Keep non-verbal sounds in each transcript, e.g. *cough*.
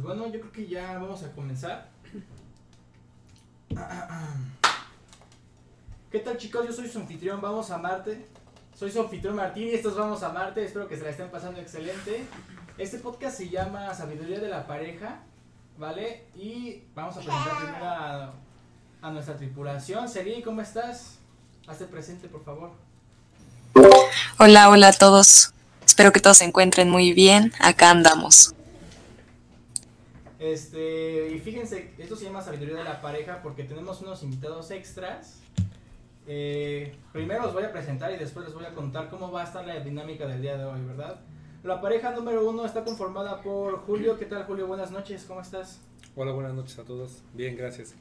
Pues bueno, yo creo que ya vamos a comenzar. ¿Qué tal chicos? Yo soy su anfitrión, vamos a Marte. Soy su anfitrión Martín y estos vamos a Marte. Espero que se la estén pasando excelente. Este podcast se llama Sabiduría de la Pareja, ¿vale? Y vamos a presentar primero a, a nuestra tripulación. Seri, ¿cómo estás? Hazte presente, por favor. Hola, hola a todos. Espero que todos se encuentren muy bien. Acá andamos. Este, y fíjense, esto se llama Sabiduría de la Pareja porque tenemos unos invitados extras. Eh, primero os voy a presentar y después les voy a contar cómo va a estar la dinámica del día de hoy, ¿verdad? La pareja número uno está conformada por Julio. ¿Qué tal, Julio? Buenas noches, ¿cómo estás? Hola, buenas noches a todos. Bien, gracias.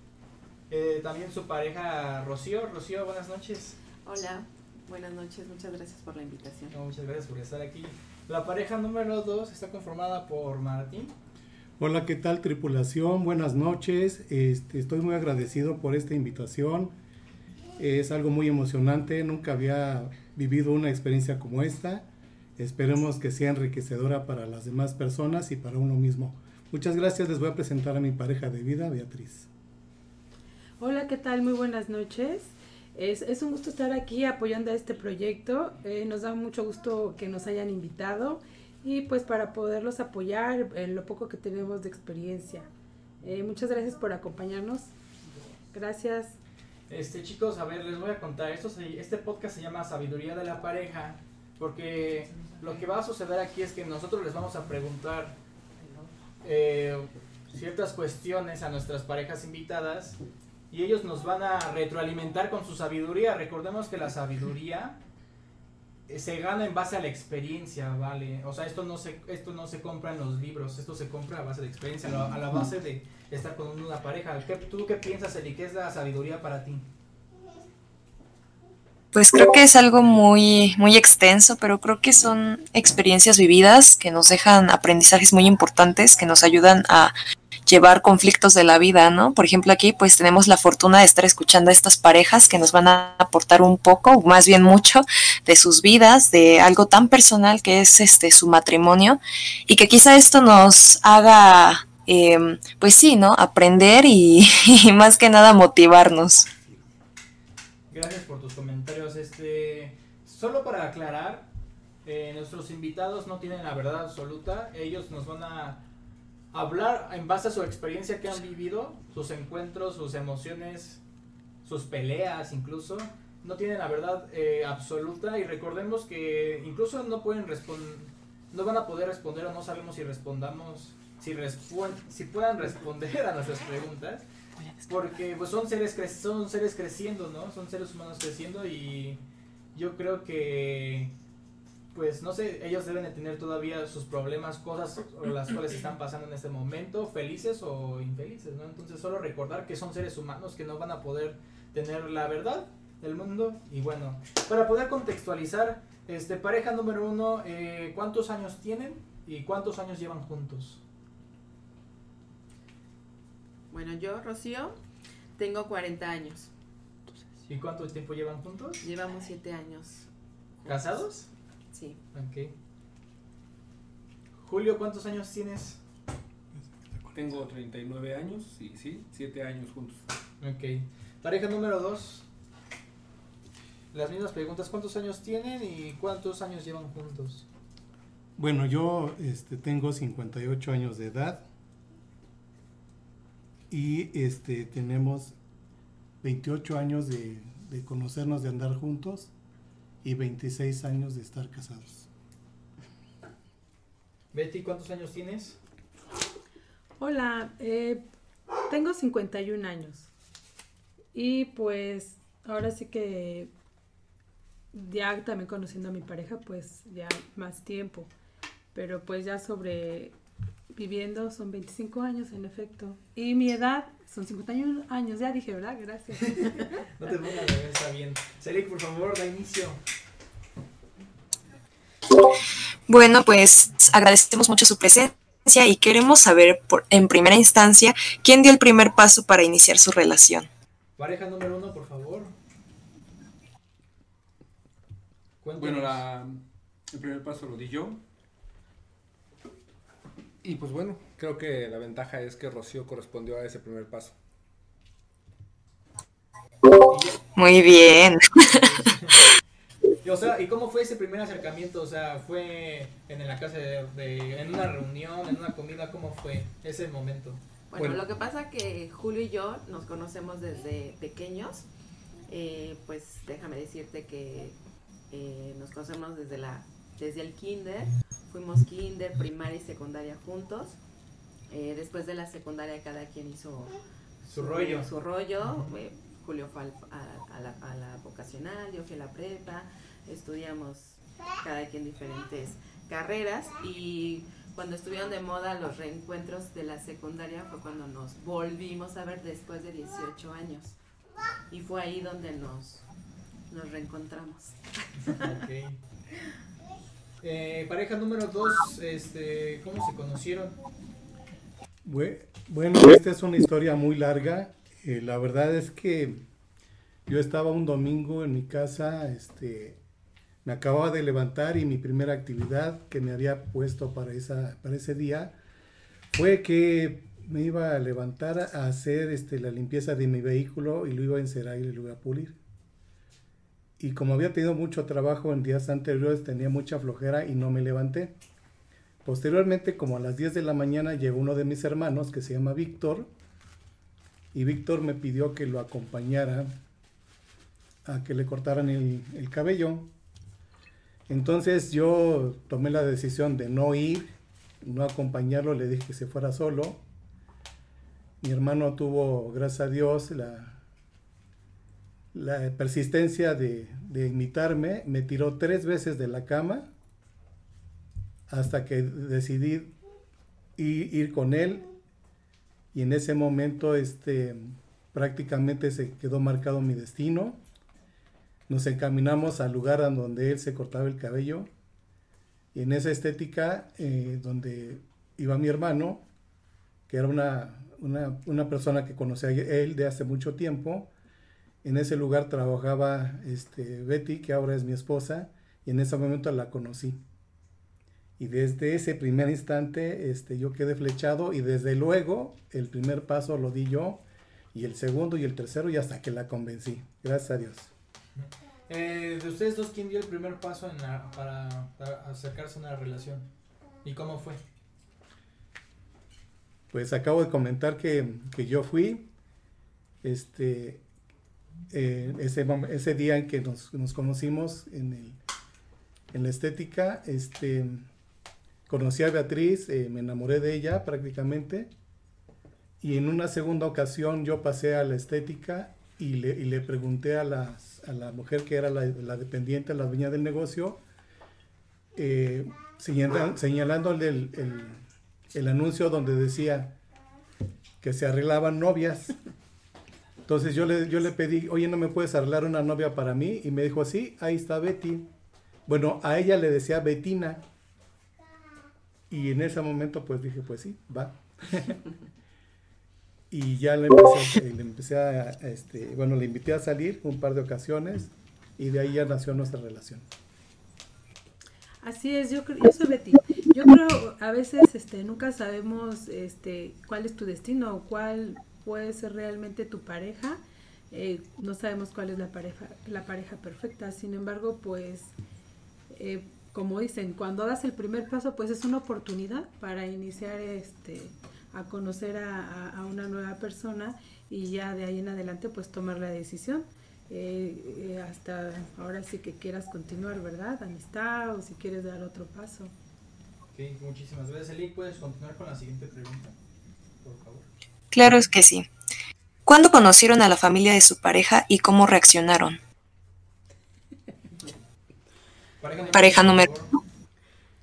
Eh, también su pareja Rocío. Rocío, buenas noches. Hola, buenas noches, muchas gracias por la invitación. No, muchas gracias por estar aquí. La pareja número dos está conformada por Martín. Hola, ¿qué tal tripulación? Buenas noches. Este, estoy muy agradecido por esta invitación. Es algo muy emocionante. Nunca había vivido una experiencia como esta. Esperemos que sea enriquecedora para las demás personas y para uno mismo. Muchas gracias. Les voy a presentar a mi pareja de vida, Beatriz. Hola, ¿qué tal? Muy buenas noches. Es, un gusto estar aquí apoyando a este proyecto. Eh, nos da mucho gusto que nos hayan invitado y pues para poderlos apoyar en lo poco que tenemos de experiencia. Eh, muchas gracias por acompañarnos. Gracias. Este, chicos, a ver, les voy a contar. Esto este podcast se llama Sabiduría de la Pareja. Porque lo que va a suceder aquí es que nosotros les vamos a preguntar eh, ciertas cuestiones a nuestras parejas invitadas. Y ellos nos van a retroalimentar con su sabiduría. Recordemos que la sabiduría eh, se gana en base a la experiencia, ¿vale? O sea, esto no se, esto no se compra en los libros, esto se compra a base de experiencia, a la, base de estar con una pareja. ¿Qué, ¿Tú qué piensas, Eli? ¿Qué es la sabiduría para ti? Pues creo que es algo muy, muy extenso, pero creo que son experiencias vividas que nos dejan aprendizajes muy importantes, que nos ayudan a llevar conflictos de la vida, ¿no? Por ejemplo, aquí pues tenemos la fortuna de estar escuchando a estas parejas que nos van a aportar un poco, más bien mucho, de sus vidas, de algo tan personal que es este su matrimonio, y que quizá esto nos haga, eh, pues sí, ¿no? Aprender y, *laughs* y más que nada motivarnos. Gracias por tus comentarios. Este, solo para aclarar, eh, nuestros invitados no tienen la verdad absoluta. Ellos nos van a hablar en base a su experiencia que han vivido, sus encuentros, sus emociones, sus peleas incluso. No tienen la verdad eh, absoluta y recordemos que incluso no pueden responder, no van a poder responder o no sabemos si respondamos, si, si puedan responder a nuestras preguntas. Porque pues son seres cre- son seres creciendo, ¿no? Son seres humanos creciendo y yo creo que pues no sé, ellos deben de tener todavía sus problemas, cosas por las cuales están pasando en este momento, felices o infelices, ¿no? Entonces solo recordar que son seres humanos que no van a poder tener la verdad del mundo y bueno, para poder contextualizar, este pareja número uno, eh, ¿cuántos años tienen y cuántos años llevan juntos? Bueno, yo, Rocío, tengo 40 años. ¿Y cuánto tiempo llevan juntos? Llevamos 7 años. ¿Casados? Sí. Ok. Julio, ¿cuántos años tienes? Tengo 39 años y sí, 7 años juntos. Ok. Pareja número 2. Las mismas preguntas, ¿cuántos años tienen y cuántos años llevan juntos? Bueno, yo este, tengo 58 años de edad y este, tenemos 28 años de, de conocernos, de andar juntos y 26 años de estar casados. Betty, ¿cuántos años tienes? Hola, eh, tengo 51 años. Y pues ahora sí que ya también conociendo a mi pareja, pues ya más tiempo. Pero pues ya sobre viviendo son 25 años en efecto. Y mi edad son 51 años, ya dije, ¿verdad? Gracias. *laughs* No te pongas está bien. Serik, por favor, da inicio. Bueno, pues agradecemos mucho su presencia y queremos saber por, en primera instancia quién dio el primer paso para iniciar su relación. Pareja número uno, por favor. Cuéntanos. Bueno, la, el primer paso lo di yo. Y pues bueno, creo que la ventaja es que Rocío correspondió a ese primer paso. Muy bien. *laughs* Y, o sea, ¿y cómo fue ese primer acercamiento? O sea, ¿fue en la casa de, de- en una reunión, en una comida? ¿Cómo fue ese momento? Bueno, Bueno. lo que pasa que Julio y yo nos conocemos desde pequeños. Eh, pues déjame decirte que eh, nos conocemos desde la desde el kinder. Fuimos kinder, primaria y secundaria juntos. Eh, después de la secundaria cada quien hizo Su rollo. Su rollo. Eh, Julio fue al- a, a la, a la vocacional, yo fui a la prepa. Estudiamos cada quien diferentes carreras y cuando estuvieron de moda los reencuentros de la secundaria fue cuando nos volvimos a ver después de 18 años. Y fue ahí donde nos, nos reencontramos. Eh, pareja número dos, este, ¿cómo se conocieron? Bue- Bueno, esta es una historia muy larga. Eh, la verdad es que yo estaba un domingo en mi casa, este, me acababa de levantar y mi primera actividad que me había puesto para, ese día fue que me iba a levantar a hacer este, la limpieza de mi vehículo y lo iba a encerar y lo iba a pulir. Y como había tenido mucho trabajo en días anteriores, tenía mucha flojera y no me levanté. Posteriormente, como a las 10 de la mañana, llegó uno de mis hermanos que se llama Víctor. Y Víctor me pidió que lo acompañara a que le cortaran el cabello. Entonces yo tomé la decisión de no ir, no acompañarlo, le dije que se fuera solo. Mi hermano tuvo, gracias a Dios, la, persistencia de, invitarme. Me tiró tres veces de la cama hasta que decidí ir, ir con él y en ese momento este prácticamente se quedó marcado mi destino nos encaminamos al lugar a donde él se cortaba el cabello y en esa estética eh, donde iba mi hermano que era una, una, una persona que conocía él de hace mucho tiempo en ese lugar trabajaba este, Betty que ahora es mi esposa y en ese momento la conocí y desde ese primer instante este, yo quedé flechado y desde luego el primer paso lo di yo y el segundo y el tercero y hasta que la convencí. Gracias a Dios. Eh, de ustedes dos, ¿quién dio el primer paso en la- para, para acercarse a una relación? ¿Y cómo fue? Pues acabo de comentar que, que yo fui este, eh, ese, ese día en que nos, nos conocimos en, el, en la estética. Este, conocí a Beatriz, eh, me enamoré de ella prácticamente. Y en una segunda ocasión yo pasé a la estética y le, y le pregunté a, las- a la mujer que era la, la dependiente, la dueña del negocio, eh, señala- señalándole el, el- el anuncio donde decía que se arreglaban novias. Entonces yo le, yo le pedí, oye, ¿no me puedes arreglar una novia para mí? Y me dijo, sí, ahí está Betty. Bueno, a ella le decía Betina. Y en ese momento pues dije, pues sí, va. *laughs* y ya le empecé, le empecé a, este, bueno, le invité a salir un par de ocasiones y de ahí ya nació nuestra relación. Así es, yo, yo soy Betty. Yo creo a veces este, nunca sabemos este, cuál es tu destino o cuál puede ser realmente tu pareja. Eh, no sabemos cuál es la pareja, la pareja perfecta. Sin embargo, pues, eh, como dicen, cuando das el primer paso, pues es una oportunidad para iniciar este, a conocer a, a- a una nueva persona y ya de ahí en adelante, pues tomar la decisión eh, eh, hasta ahora sí que quieras continuar, ¿verdad? Amistad o si quieres dar otro paso. Ok, muchísimas gracias. Eli, ¿puedes continuar con la siguiente pregunta? Por favor. Claro es que sí. ¿Cuándo conocieron a la familia de su pareja y cómo reaccionaron? Pareja, número- favor.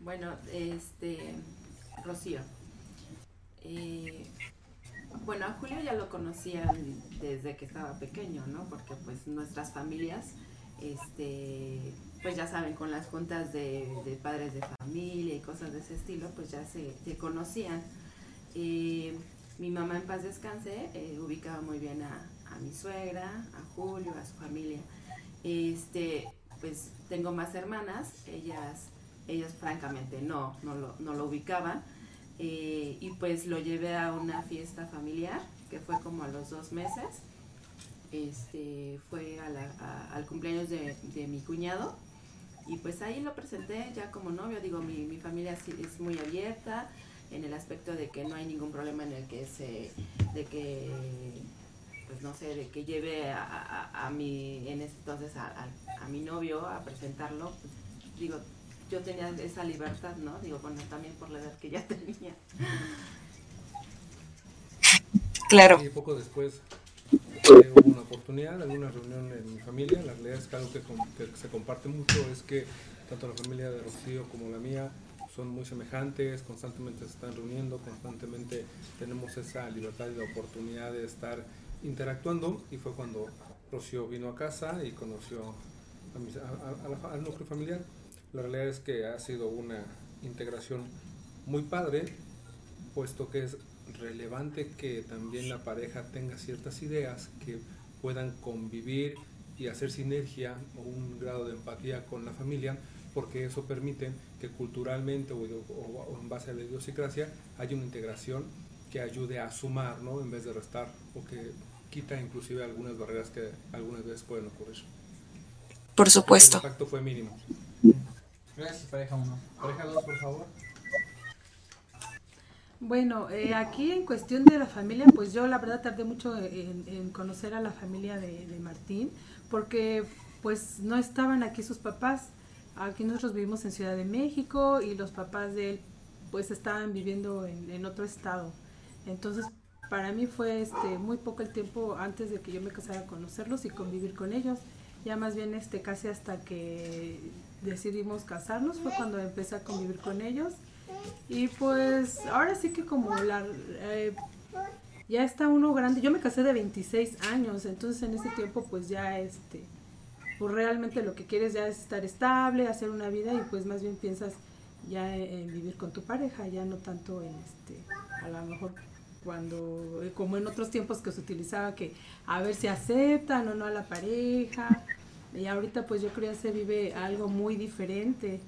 Bueno, este, Rocío. Bueno, a Julio ya lo conocían desde que estaba pequeño, ¿no? Porque pues nuestras familias, este, pues ya saben, con las juntas de, padres de familia y cosas de ese estilo, pues ya se, conocían. Mi mamá en paz descanse, eh, ubicaba muy bien a, a mi suegra, a Julio, a su familia. Este, pues tengo más hermanas, ellas, ellas francamente no, no lo, no lo ubicaban, eh, y pues lo llevé a una fiesta familiar que fue como a los dos meses. Este, fue al cumpleaños de, mi cuñado y pues ahí lo presenté ya como novio. Digo, mi, mi familia es muy abierta en el aspecto de que no hay ningún problema en el que se, de que, pues no sé, de que lleve a, a, mi, en ese entonces a, mi novio a presentarlo. Digo, yo tenía esa libertad, ¿no? Digo, bueno, también por la edad que ya *laughs* tenía. Claro. Y poco después eh, hubo una oportunidad, alguna reunión en mi familia. La realidad es que algo que, que, se comparte mucho es que tanto la familia de Rocío como la mía son muy semejantes, constantemente se están reuniendo, constantemente tenemos esa libertad y la oportunidad de estar interactuando. Y fue cuando Rocío vino a casa y conoció a al núcleo familiar. La realidad es que ha sido una integración muy padre, puesto que es relevante que también la pareja tenga ciertas ideas que puedan convivir y hacer sinergia o un grado de empatía con la familia, porque eso permite que culturalmente o, en base a la idiosincrasia haya una integración que ayude a sumar, ¿no? En vez de restar o que quita inclusive algunas barreras que algunas veces pueden ocurrir. Por supuesto. El impacto fue mínimo. Gracias, pareja 1. Pareja 2, por favor. Bueno, eh, aquí en cuestión de la familia, pues yo la verdad tardé mucho en, conocer a la familia de, Martín, porque pues no estaban aquí sus papás. Aquí nosotros vivimos en Ciudad de México y los papás de él pues estaban viviendo en, otro estado. Entonces para mí fue este muy poco el tiempo antes de que yo me casara a conocerlos y convivir con ellos. Ya más bien este casi hasta que decidimos casarnos, fue cuando empecé a convivir con ellos. Y pues ahora sí que como la... Eh, ya está uno grande, yo me casé de 26 años, entonces en ese tiempo pues ya este, pues realmente lo que quieres ya es estar estable, hacer una vida y pues más bien piensas ya en, vivir con tu pareja, ya no tanto en este, a lo mejor cuando, como en otros tiempos que se utilizaba que a ver si aceptan o no a la pareja, y ahorita pues yo creo que se vive algo muy diferente.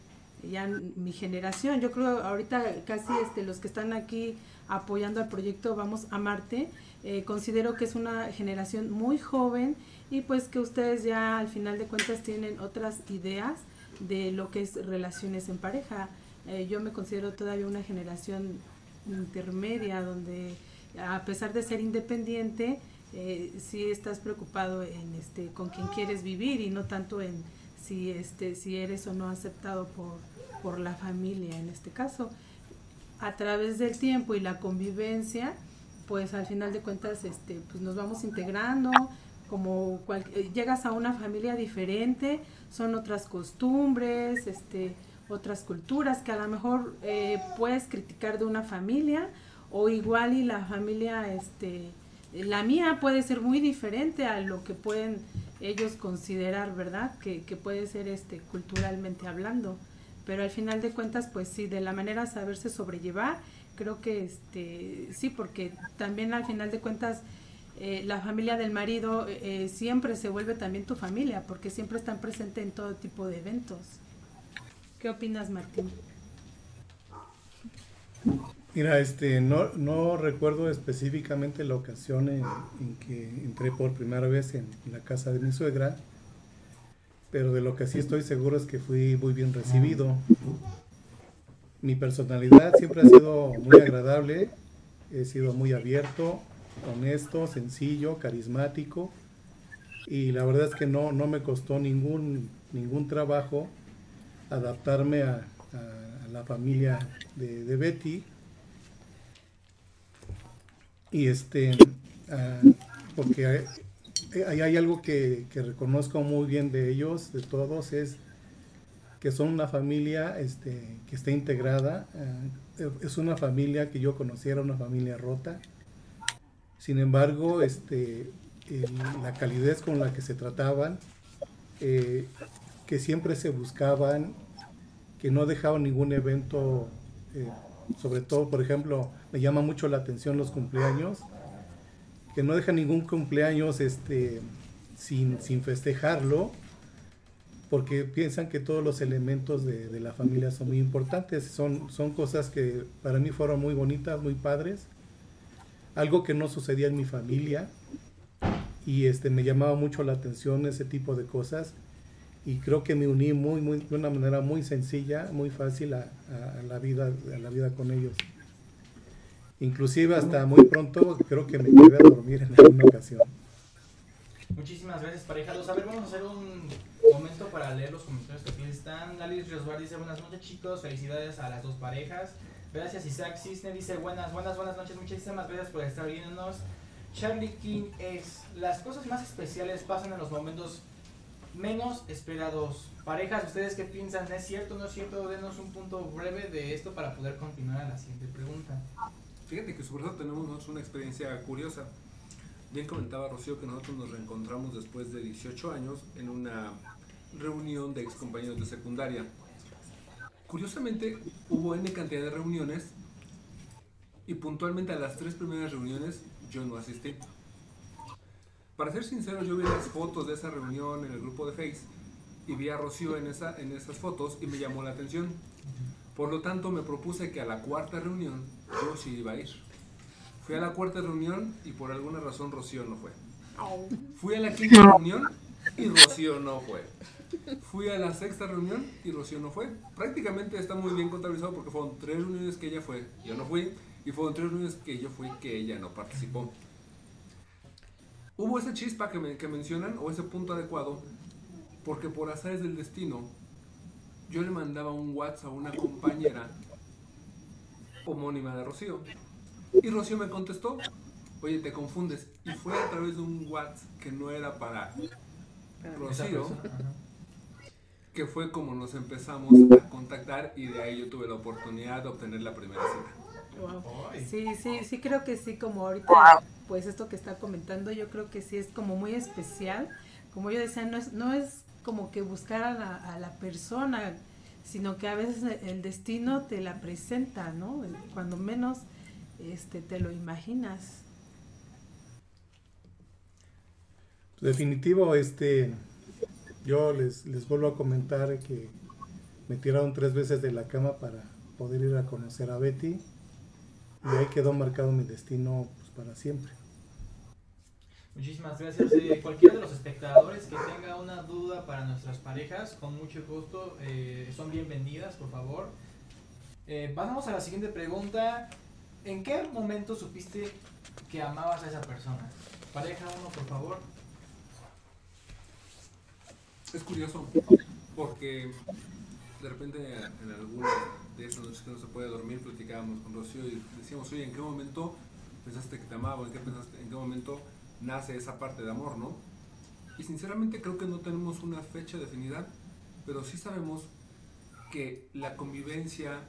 Ya mi generación, yo creo ahorita casi este, los que están aquí apoyando al proyecto Vamos a Marte, eh, considero que es una generación muy joven y pues que ustedes ya al final de cuentas tienen otras ideas de lo que es relaciones en pareja. Eh, yo me considero todavía una generación intermedia donde a pesar de ser independiente, eh, si estás preocupado en este con quién quieres vivir y no tanto en si este si eres o no aceptado por, por la familia en este caso. A través del tiempo y la convivencia pues al final de cuentas este pues nos vamos integrando como eh, llegas a una familia diferente son otras costumbres este otras culturas que a lo mejor eh, puedes criticar de una familia o igual y la familia este la mía puede ser muy diferente a lo que pueden ellos considerar, ¿verdad? Que, puede ser este culturalmente hablando. Pero al final de cuentas, pues sí, de la manera de saberse sobrellevar, creo que este sí, porque también al final de cuentas eh, la familia del marido eh, siempre se vuelve también tu familia, porque siempre están presentes en todo tipo de eventos. ¿Qué opinas, Martín? Mira, este, no, no recuerdo específicamente la ocasión en, que entré por primera vez en, la casa de mi suegra, pero de lo que sí estoy seguro es que fui muy bien recibido. Mi personalidad siempre ha sido muy agradable, he sido muy abierto, honesto, sencillo, carismático, y la verdad es que no, no me costó ningún, ningún trabajo adaptarme a, la familia de, de Betty y este, ah, porque hay, algo que, que, reconozco muy bien de ellos, de todos, es que son una familia este, que está integrada. Ah, es una familia que yo conociera, una familia rota. Sin embargo, este, la calidez con la que se trataban, eh, que siempre se buscaban, que no dejaban ningún evento eh, sobre todo, por ejemplo, me llama mucho la atención los cumpleaños, que no deja ningún cumpleaños este, sin, festejarlo, porque piensan que todos los elementos de, de, la familia son muy importantes. Son, son cosas que para mí fueron muy bonitas, muy padres. Algo que no sucedía en mi familia. Y este, me llamaba mucho la atención ese tipo de cosas. Y creo que me uní muy, muy, de una manera muy sencilla, muy fácil a, la, vida, a la vida con ellos. Inclusive hasta muy pronto creo que me quedé a dormir en alguna ocasión. Muchísimas gracias, pareja. Vamos a hacer un momento para leer los comentarios que aquí están. Lali Riosbar dice buenas noches, chicos. Felicidades a las dos parejas. Gracias, Isaac Cisne dice buenas, buenas, buenas noches. Muchísimas gracias por estar viéndonos. Charlie King es las cosas más especiales pasan en los momentos menos esperados. Parejas, ¿ustedes qué piensan? ¿Es cierto o no es cierto? Denos un punto breve de esto para poder continuar a la siguiente pregunta. Fíjate que sobre todo tenemos una experiencia curiosa. Bien comentaba Rocío que nosotros nos reencontramos después de 18 años en una reunión de ex compañeros de secundaria. Curiosamente, hubo N cantidad de reuniones y puntualmente a las tres primeras reuniones yo no asistí. Para ser sincero, yo vi las fotos de esa reunión en el grupo de Face y vi a Rocío en, esa, en esas fotos y me llamó la atención. Por lo tanto, me propuse que a la cuarta reunión yo sí iba a ir. Fui a la cuarta reunión y por alguna razón Rocío no fue. Fui a la quinta reunión y Rocío no fue. Fui a la sexta reunión y Rocío no fue. Prácticamente está muy bien contabilizado porque fueron tres reuniones que ella fue, yo no fui, y fueron tres reuniones que yo fui que ella no participó. Hubo esa chispa que, me, que mencionan o ese punto adecuado porque por azares del destino yo le mandaba un WhatsApp a una compañera homónima de Rocío. Y Rocío me contestó, oye, te confundes. Y fue a través de un WhatsApp que no era para Rocío, que fue como nos empezamos a contactar y de ahí yo tuve la oportunidad de obtener la primera cita. Wow. Sí, sí, sí creo que sí, como ahorita, pues esto que está comentando, yo creo que sí es como muy especial. Como yo decía, no es, no es como que buscar a la, a la persona, sino que a veces el destino te la presenta, ¿no? Cuando menos este, te lo imaginas. Definitivo, este, yo les, les vuelvo a comentar que me tiraron tres veces de la cama para poder ir a conocer a Betty y ahí quedó marcado mi destino pues, para siempre. Muchísimas gracias. Eh, cualquiera de los espectadores que tenga una duda para nuestras parejas, con mucho gusto, eh, son bienvenidas, por favor. Eh, vamos a la siguiente pregunta. ¿En qué momento supiste que amabas a esa persona? Pareja uno, por favor. Es curioso, porque de repente en alguna de esas noches que no se puede dormir, platicábamos con Rocío y decíamos, oye, ¿en qué momento pensaste que te amaba? ¿En qué, pensaste, en qué momento nace esa parte de amor, no? Y sinceramente creo que no tenemos una fecha definida, pero sí sabemos que la convivencia,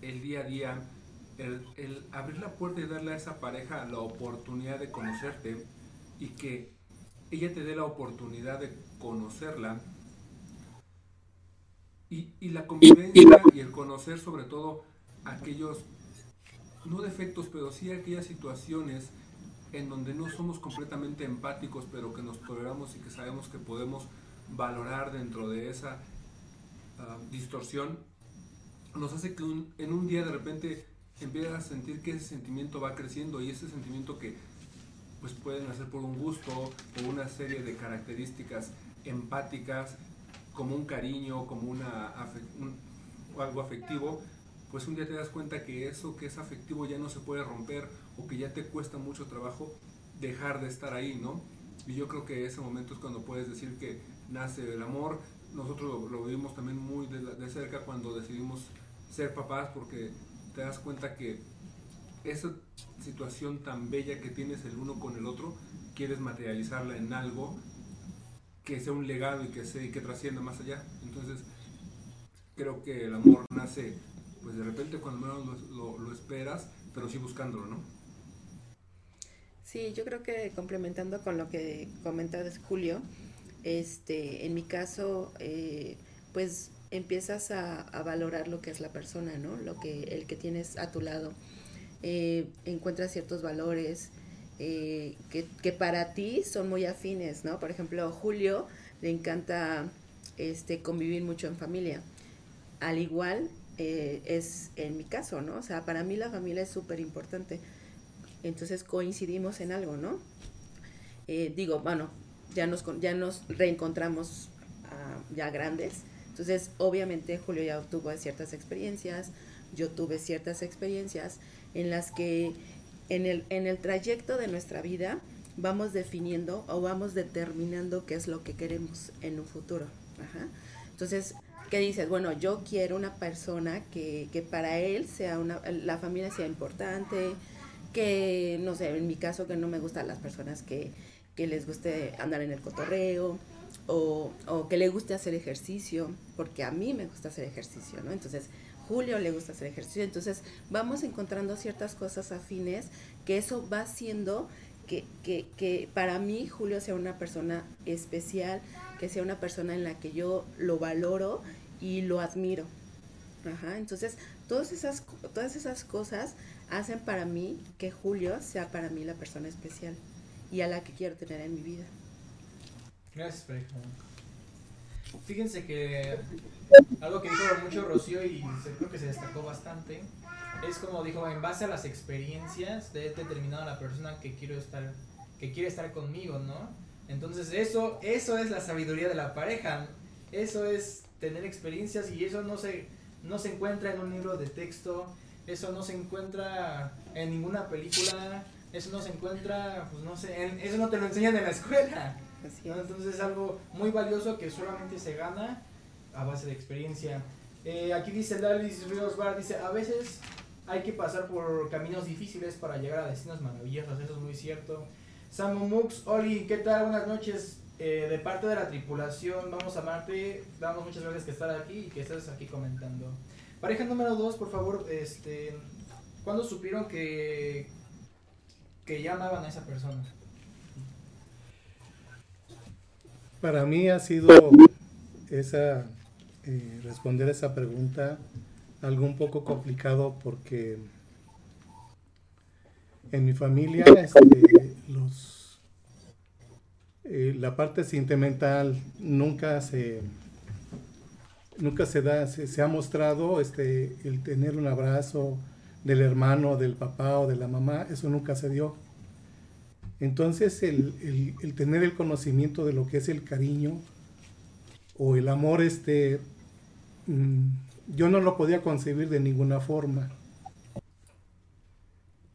el día a día, el, el, abrir la puerta y darle a esa pareja la oportunidad de conocerte y que ella te dé la oportunidad de conocerla y, la convivencia y el conocer sobre todo aquellos, no defectos, pero sí aquellas situaciones en donde no somos completamente empáticos, pero que nos toleramos y que sabemos que podemos valorar dentro de esa uh, distorsión, nos hace que un, en un día de repente empiezas a sentir que ese sentimiento va creciendo y ese sentimiento que pues pueden hacer por un gusto o una serie de características empáticas como un cariño, como una algo afectivo, pues un día te das cuenta que eso que es afectivo ya no se puede romper o que ya te cuesta mucho trabajo dejar de estar ahí, ¿no? Y yo creo que ese momento es cuando puedes decir que nace el amor. Nosotros lo, lo vivimos también muy de, de, cerca cuando decidimos ser papás porque te das cuenta que esa situación tan bella que tienes el uno con el otro, quieres materializarla en algo que sea un legado y que, sea, y que trascienda más allá. Entonces, creo que el amor nace, pues de repente cuando menos lo, lo, lo esperas, pero sí buscándolo, ¿no? Sí, yo creo que complementando con lo que comenta Julio, este, en mi caso, eh, pues empiezas a, a, valorar lo que es la persona, ¿no? Lo que el que tienes a tu lado. Eh, encuentras ciertos valores eh, que, que, para ti son muy afines, ¿no? Por ejemplo, Julio le encanta este, convivir mucho en familia. Al igual eh, es en mi caso, ¿no? O sea, para mí la familia es súper importante. Entonces coincidimos en algo, ¿no? Eh, digo, bueno, ya nos, ya nos reencontramos ah, ya grandes. Entonces, obviamente, Julio ya tuvo ciertas experiencias, yo tuve ciertas experiencias en las que en el, en el trayecto de nuestra vida vamos definiendo o vamos determinando qué es lo que queremos en un futuro. Entonces, ¿qué dices? Bueno, yo quiero una persona que, que para él sea una, la familia sea importante, que, no sé, en mi caso que no me gustan las personas que, que les guste andar en el cotorreo, o, o, que le guste hacer ejercicio, porque a mí me gusta hacer ejercicio, ¿no? Entonces, Julio le gusta hacer ejercicio, entonces vamos encontrando ciertas cosas afines que eso va haciendo que, para mí Julio sea una persona especial, que sea una persona en la que yo lo valoro y lo admiro. Ajá, entonces, todas esas, todas esas cosas hacen para mí que Julio sea para mí la persona especial y a la que quiero tener en mi vida. Gracias. Fíjense que algo que dijo mucho Rocío y creo que se destacó bastante es como dijo, en base a las experiencias de determinado la persona que quiero estar, que quiere estar conmigo, ¿no? Entonces eso, eso es la sabiduría de la pareja, eso es tener experiencias y eso no se, no se encuentra en un libro de texto, eso no se encuentra en ninguna película, eso no se encuentra, pues no sé, eso no te lo enseñan en la escuela. Entonces es algo muy valioso que solamente se gana a base de experiencia. Eh, aquí dice Dalis Ríos Bar, dice, a veces hay que pasar por caminos difíciles para llegar a destinos maravillosos, eso es muy cierto. Samu Mux, Oli, ¿qué tal? Buenas noches. Eh, de parte de la tripulación, vamos a amarte, damos muchas gracias que estar aquí y que estés aquí comentando. Pareja número 2, por favor, este, ¿cuándo supieron que, que ya a esa persona? Para mí ha sido esa eh, responder esa pregunta algo un poco complicado porque en mi familia este, los, eh, la parte sentimental nunca se nunca se da se, ha mostrado este el tener un abrazo del hermano del papá o de la mamá eso nunca se dio. Entonces, el, tener el conocimiento de lo que es el cariño o el amor, este, yo no lo podía concebir de ninguna forma.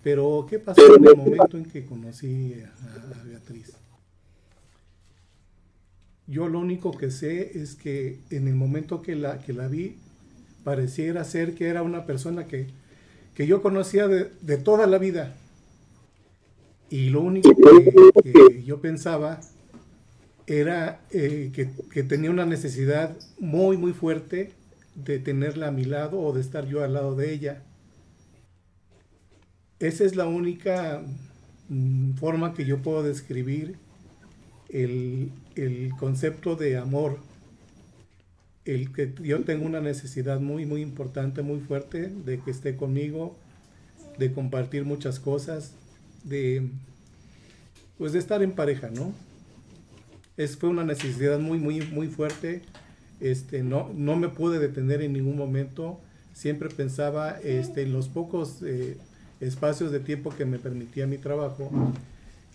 Pero, ¿qué pasó en el momento en que conocí a, Beatriz? Yo lo único que sé es que en el momento que la, que la vi, pareciera ser que era una persona que, yo conocía de toda la vida y lo único que, yo pensaba era eh, que, tenía una necesidad muy, muy fuerte de tenerla a mi lado o de estar yo al lado de ella. Esa es la única mm, forma que yo puedo describir el, el, concepto de amor. El que yo tengo una necesidad muy, muy importante, muy fuerte de que esté conmigo, de compartir muchas cosas, de pues de estar en pareja, ¿no? Es, fue una necesidad muy, muy, muy fuerte. Este, no, no me pude detener en ningún momento. Siempre pensaba este, en los pocos eh, espacios de tiempo que me permitía mi trabajo.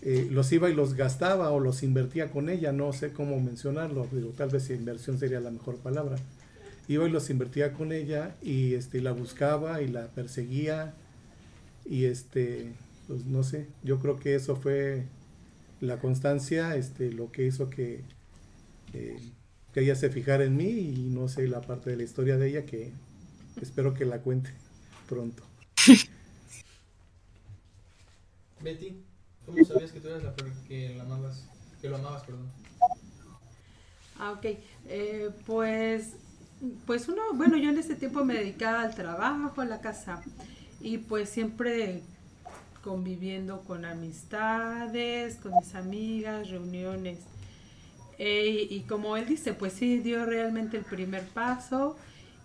Eh, los iba y los gastaba o los invertía con ella, no sé cómo mencionarlo, digo, tal vez inversión sería la mejor palabra. Iba y los invertía con ella y este, la buscaba y la perseguía y este, pues no sé, yo creo que eso fue la constancia, este, lo que hizo que, que ella se fijara en mí y no sé la parte de la historia de ella que espero que la cuente *laughs* pronto. Betty, ¿cómo sabías que tú eras la que la amabas, que lo amabas, perdón? Ah, ok. Eh, pues, pues uno, bueno, yo en ese tiempo me dedicaba al trabajo, a la casa y pues siempre conviviendo con amistades, con mis amigas, reuniones. E, y como él dice, pues sí, dio realmente el primer paso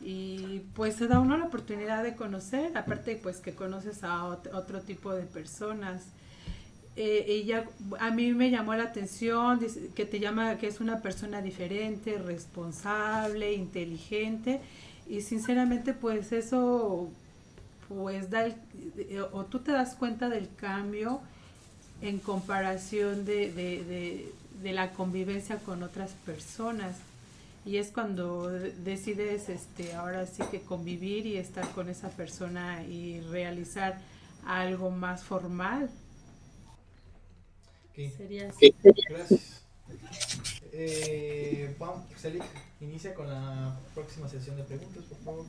y pues se da uno la oportunidad de conocer, aparte pues que conoces a otro, tipo de personas. eh, ella, a mí me llamó la atención que te llama que es una persona diferente, responsable, inteligente y sinceramente pues eso pues da o tú te das cuenta del cambio en comparación de, de, de, la convivencia con otras personas y es cuando decides este ahora sí que convivir y estar con esa persona y realizar algo más formal Sería así. Gracias. Eh, vamos, inicia con la próxima sesión de preguntas, por favor.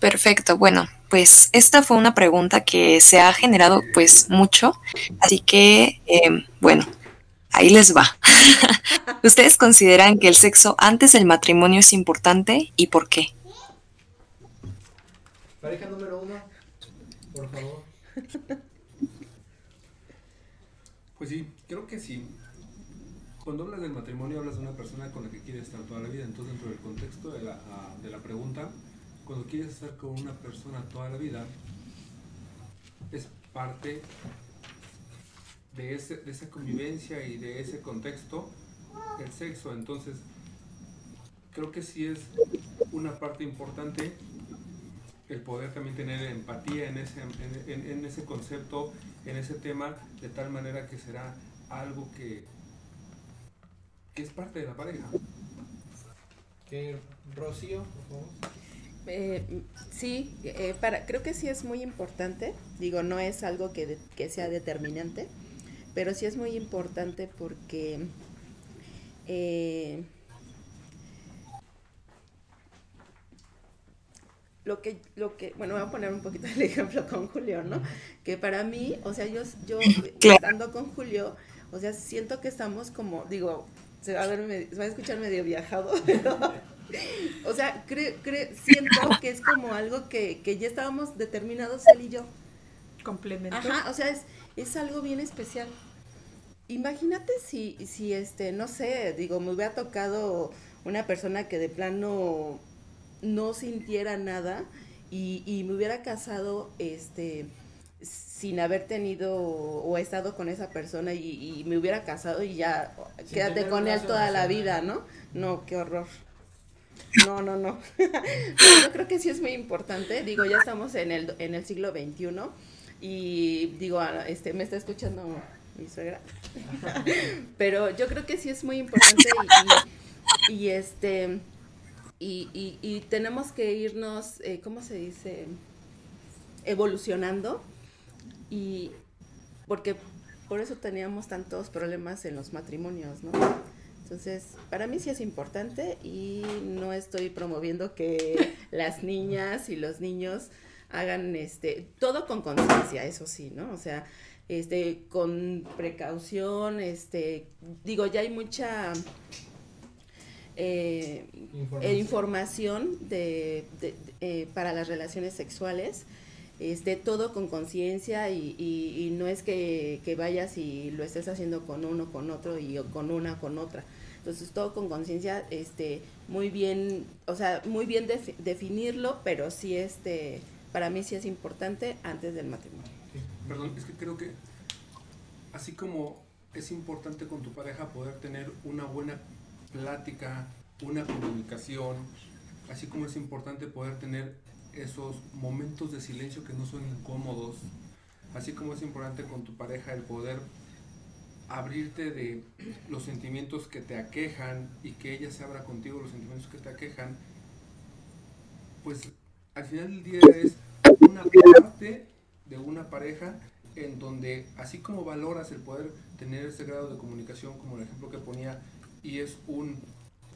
Perfecto, bueno, pues esta fue una pregunta que se ha generado pues mucho, así que em, bueno, ahí les va. *laughs* ¿Ustedes consideran que el sexo antes del matrimonio es importante y por qué? Pareja número uno, por favor. Pues sí, creo que sí. Cuando hablas del matrimonio hablas de una persona con la que quieres estar toda la vida. Entonces dentro del contexto de la, ah, de la pregunta, cuando quieres estar con una persona toda la vida, es parte de, ese, de esa convivencia y de ese contexto el sexo. Entonces, creo que sí es una parte importante el poder también tener empatía en ese, en, en ese concepto en ese tema de tal manera que será algo que, que es parte de la pareja. ¿Qué, Rocío, por favor? Eh, sí, eh, para, creo que sí es muy importante, digo, no es algo que, que sea determinante, pero sí es muy importante porque eh, lo que, lo que, bueno, voy a poner un poquito el *laughs* ejemplo con Julio, ¿no? Que para mí, o sea, yo, yo estando con Julio, o sea, siento que estamos como, digo, se va a, ver, se va a escuchar medio viajado, *laughs* pero, o sea, creo, siento que es como algo que, que ya estábamos determinados él y yo. Complemento. Ajá, o sea, es, es algo bien especial. Imagínate si, si, este, no sé, digo, me hubiera tocado una persona que de plano no sintiera nada y, me hubiera casado este sin haber tenido o estado con esa persona y, me hubiera casado y ya quédate con él toda la vida, ¿no? No, qué horror. No, no, no. *laughs* yo creo que sí es muy importante. Digo, ya estamos en el, en el siglo XXI y digo, este, me está escuchando mi suegra. *laughs* Pero yo creo que sí es muy importante y este y, y, y tenemos que irnos, eh, ¿cómo se dice? Evolucionando y porque por eso teníamos tantos problemas en los matrimonios, ¿no? Entonces, para mí sí es importante y no estoy promoviendo que *laughs* las niñas y los niños hagan este todo con conciencia, eso sí, ¿no? O sea, este con precaución, este digo, ya hay mucha eh, información, de, eh, para las relaciones sexuales. Este, todo con conciencia y, no es que, vayas y lo estés haciendo con uno, con otro y con una, con otra. Entonces todo con conciencia, este, muy bien, o sea, muy bien definirlo, pero sí, este, para mí sí es importante antes del matrimonio. Perdón, es que creo que así como es importante con tu pareja poder tener una buena plática, una comunicación, así como es importante poder tener esos momentos de silencio que no son incómodos, así como es importante con tu pareja el poder abrirte de los sentimientos que te aquejan y que ella se abra contigo los sentimientos que te aquejan, pues al final del día es una parte de una pareja en donde así como valoras el poder tener ese grado de comunicación como el ejemplo que ponía y es un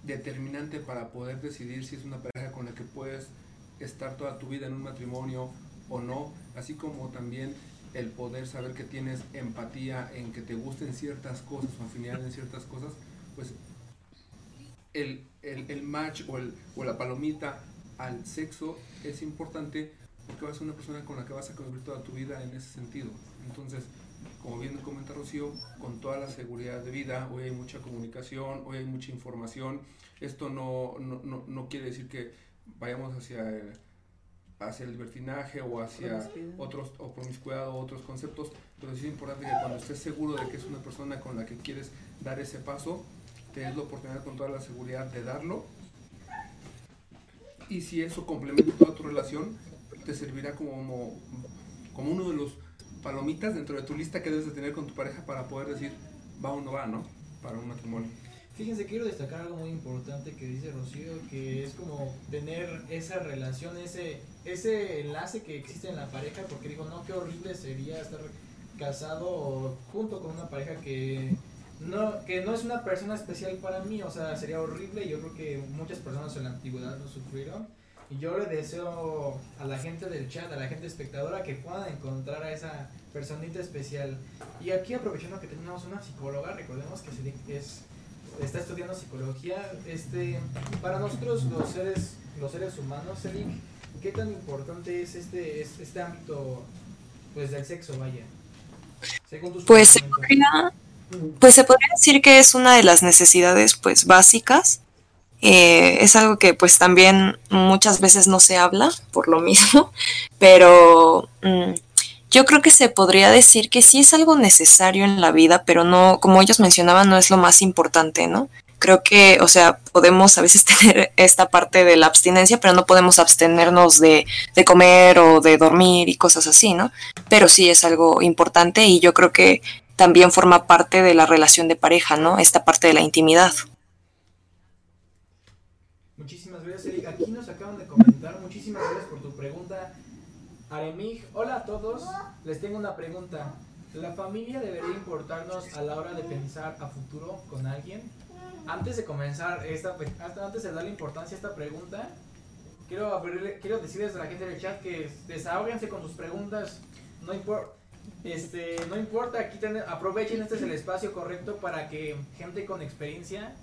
determinante para poder decidir si es una pareja con la que puedes estar toda tu vida en un matrimonio o no, así como también el poder saber que tienes empatía en que te gusten ciertas cosas o afinidad en ciertas cosas, pues el, el, match o, el, o la palomita al sexo es importante porque vas a ser una persona con la que vas a convivir toda tu vida en ese sentido. Entonces, como bien comenta Rocío, con toda la seguridad de vida, hoy hay mucha comunicación, hoy hay mucha información. Esto no, no, no, quiere decir que vayamos hacia, hacia el libertinaje o hacia otros o promiscuidad o otros conceptos, pero sí es importante que cuando estés seguro de que es una persona con la que quieres dar ese paso, te des la oportunidad con toda la seguridad de darlo. Y si eso complementa toda tu relación, te servirá como, como uno de los palomitas dentro de tu lista que debes de tener con tu pareja para poder decir va o no va, ¿no? Para un matrimonio. Fíjense, quiero destacar algo muy importante que dice Rocío, que es como tener esa relación, ese, ese enlace que existe en la pareja, porque digo, no, qué horrible sería estar casado junto con una pareja que no, que no es una persona especial para mí, o sea, sería horrible, yo creo que muchas personas en la antigüedad lo sufrieron. Y yo le deseo a la gente del chat, a la gente espectadora, que puedan encontrar a esa personita especial. Y aquí aprovechando que tenemos una psicóloga, recordemos que se- es, está estudiando psicología. Este, para nosotros los seres, los seres humanos, Eric, ¿qué tan importante es este, es- este ámbito pues, del sexo, vaya? Según tus Pues se podría, pues se podría decir que es una de las necesidades pues básicas. Eh, es algo que pues también muchas veces no se habla por lo mismo, *laughs* pero mm, yo creo que se podría decir que sí es algo necesario en la vida, pero no, como ellos mencionaban, no es lo más importante, ¿no? Creo que, o sea, podemos a veces *laughs* tener esta parte de la abstinencia, pero no podemos abstenernos de, de comer o de dormir y cosas así, ¿no? Pero sí es algo importante y yo creo que también forma parte de la relación de pareja, ¿no? Esta parte de la intimidad. Muchísimas gracias, Eric. Aquí nos acaban de comentar. Muchísimas gracias por tu pregunta. Aremig, hola a todos. Les tengo una pregunta. ¿La familia debería importarnos a la hora de pensar a futuro con alguien? Antes de comenzar esta, hasta antes de darle importancia a esta pregunta, quiero abrirle, quiero decirles a la gente del chat que desahóguense con sus preguntas. No importa. Este, no importa, aquí ten- aprovechen, este es el espacio correcto para que gente con experiencia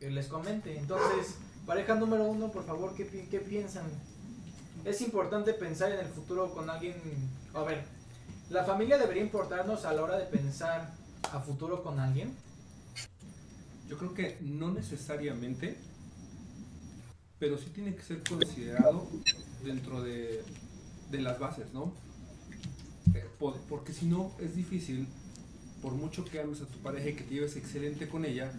eh, les comente. Entonces, pareja número uno, por favor, ¿qué, qué piensan? Es importante pensar en el futuro con alguien. A ver, ¿la familia debería importarnos a la hora de pensar a futuro con alguien? Yo creo que no necesariamente, pero sí tiene que ser considerado dentro de, de las bases, ¿no? Eh, por- porque si no, es difícil, por mucho que ames a tu pareja y que te lleves excelente con ella,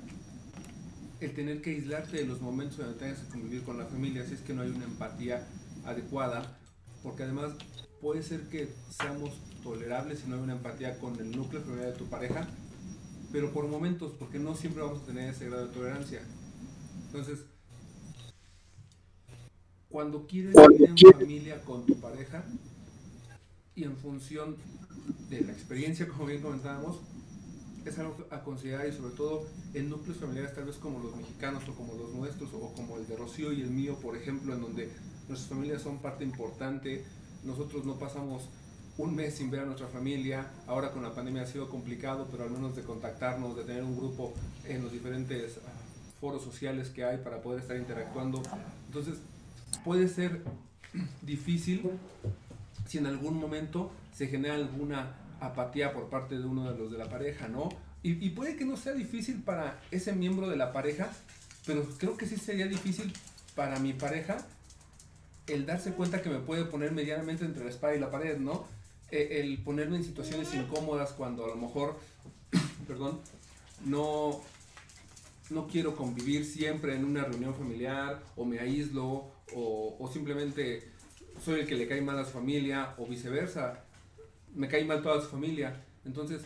el tener que aislarte de los momentos donde tengas que convivir con la familia, si es que no hay una empatía adecuada, porque además puede ser que seamos tolerables si no hay una empatía con el núcleo familiar de tu pareja, pero por momentos, porque no siempre vamos a tener ese grado de tolerancia. Entonces, cuando quieres vivir en familia con tu pareja y en función de la experiencia, como bien comentábamos, es algo a considerar y sobre todo en núcleos familiares tal vez como los mexicanos o como los nuestros o como el de Rocío y el mío, por ejemplo, en donde nuestras familias son parte importante, nosotros no pasamos un mes sin ver a nuestra familia, ahora con la pandemia ha sido complicado, pero al menos de contactarnos, de tener un grupo en los diferentes ah, foros sociales que hay para poder estar interactuando. Entonces, puede ser difícil si en algún momento se genera alguna apatía por parte de uno de los de la pareja, ¿no? Y, y puede que no sea difícil para ese miembro de la pareja, pero creo que sí sería difícil para mi pareja el darse cuenta que me puede poner medianamente entre la espada y la pared, ¿no? Eh, el ponerme en situaciones incómodas cuando a lo mejor, *clears throat* perdón, no, no quiero convivir siempre en una reunión familiar o me aíslo o, o simplemente soy el que le cae mal a su familia o viceversa, me cae mal toda su familia. Entonces,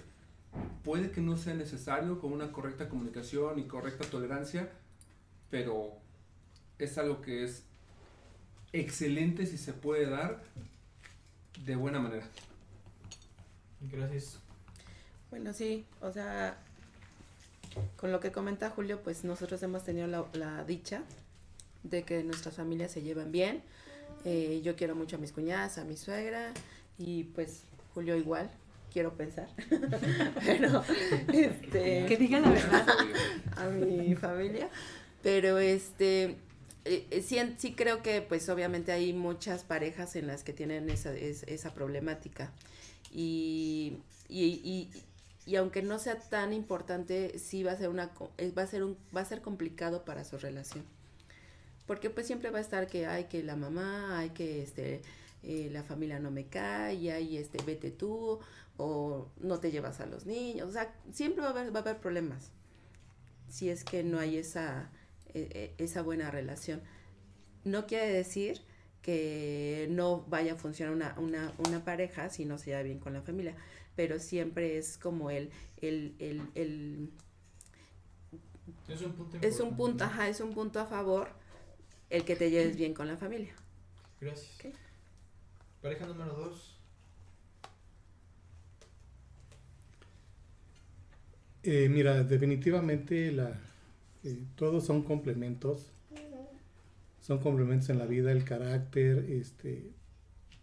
puede que no sea necesario con una correcta comunicación y correcta tolerancia, pero es algo que es excelente si se puede dar de buena manera. Gracias. Bueno, sí, o sea, con lo que comenta Julio, pues nosotros hemos tenido la, la dicha de que nuestras familias se llevan bien. Eh, yo quiero mucho a mis cuñadas, a mi suegra y pues Julio igual, quiero pensar. *laughs* Pero, este... Que diga la verdad. *laughs* a mi familia. Pero este eh, eh, sí, sí creo que pues obviamente hay muchas parejas en las que tienen esa, es- esa problemática. Y, y, y, y aunque no sea tan importante, sí va a ser una eh, va a ser un, va a ser complicado para su relación. porque pues siempre va a estar que hay que la mamá, hay que este eh, la familia no me cae, y este vete tú o no te llevas a los niños, o sea, siempre va a haber, va a haber problemas si es que no hay esa, e, e, esa buena relación. No quiere decir que no vaya a funcionar una, una, una pareja si no se lleva bien con la familia, pero siempre es como el, el, el, el es un punto es un punto, ajá, es un punto a favor el que te lleves bien con la familia. Gracias. Pareja número dos. Eh, mira, definitivamente la, eh, todos son complementos. Son complementos en la vida, el carácter, este,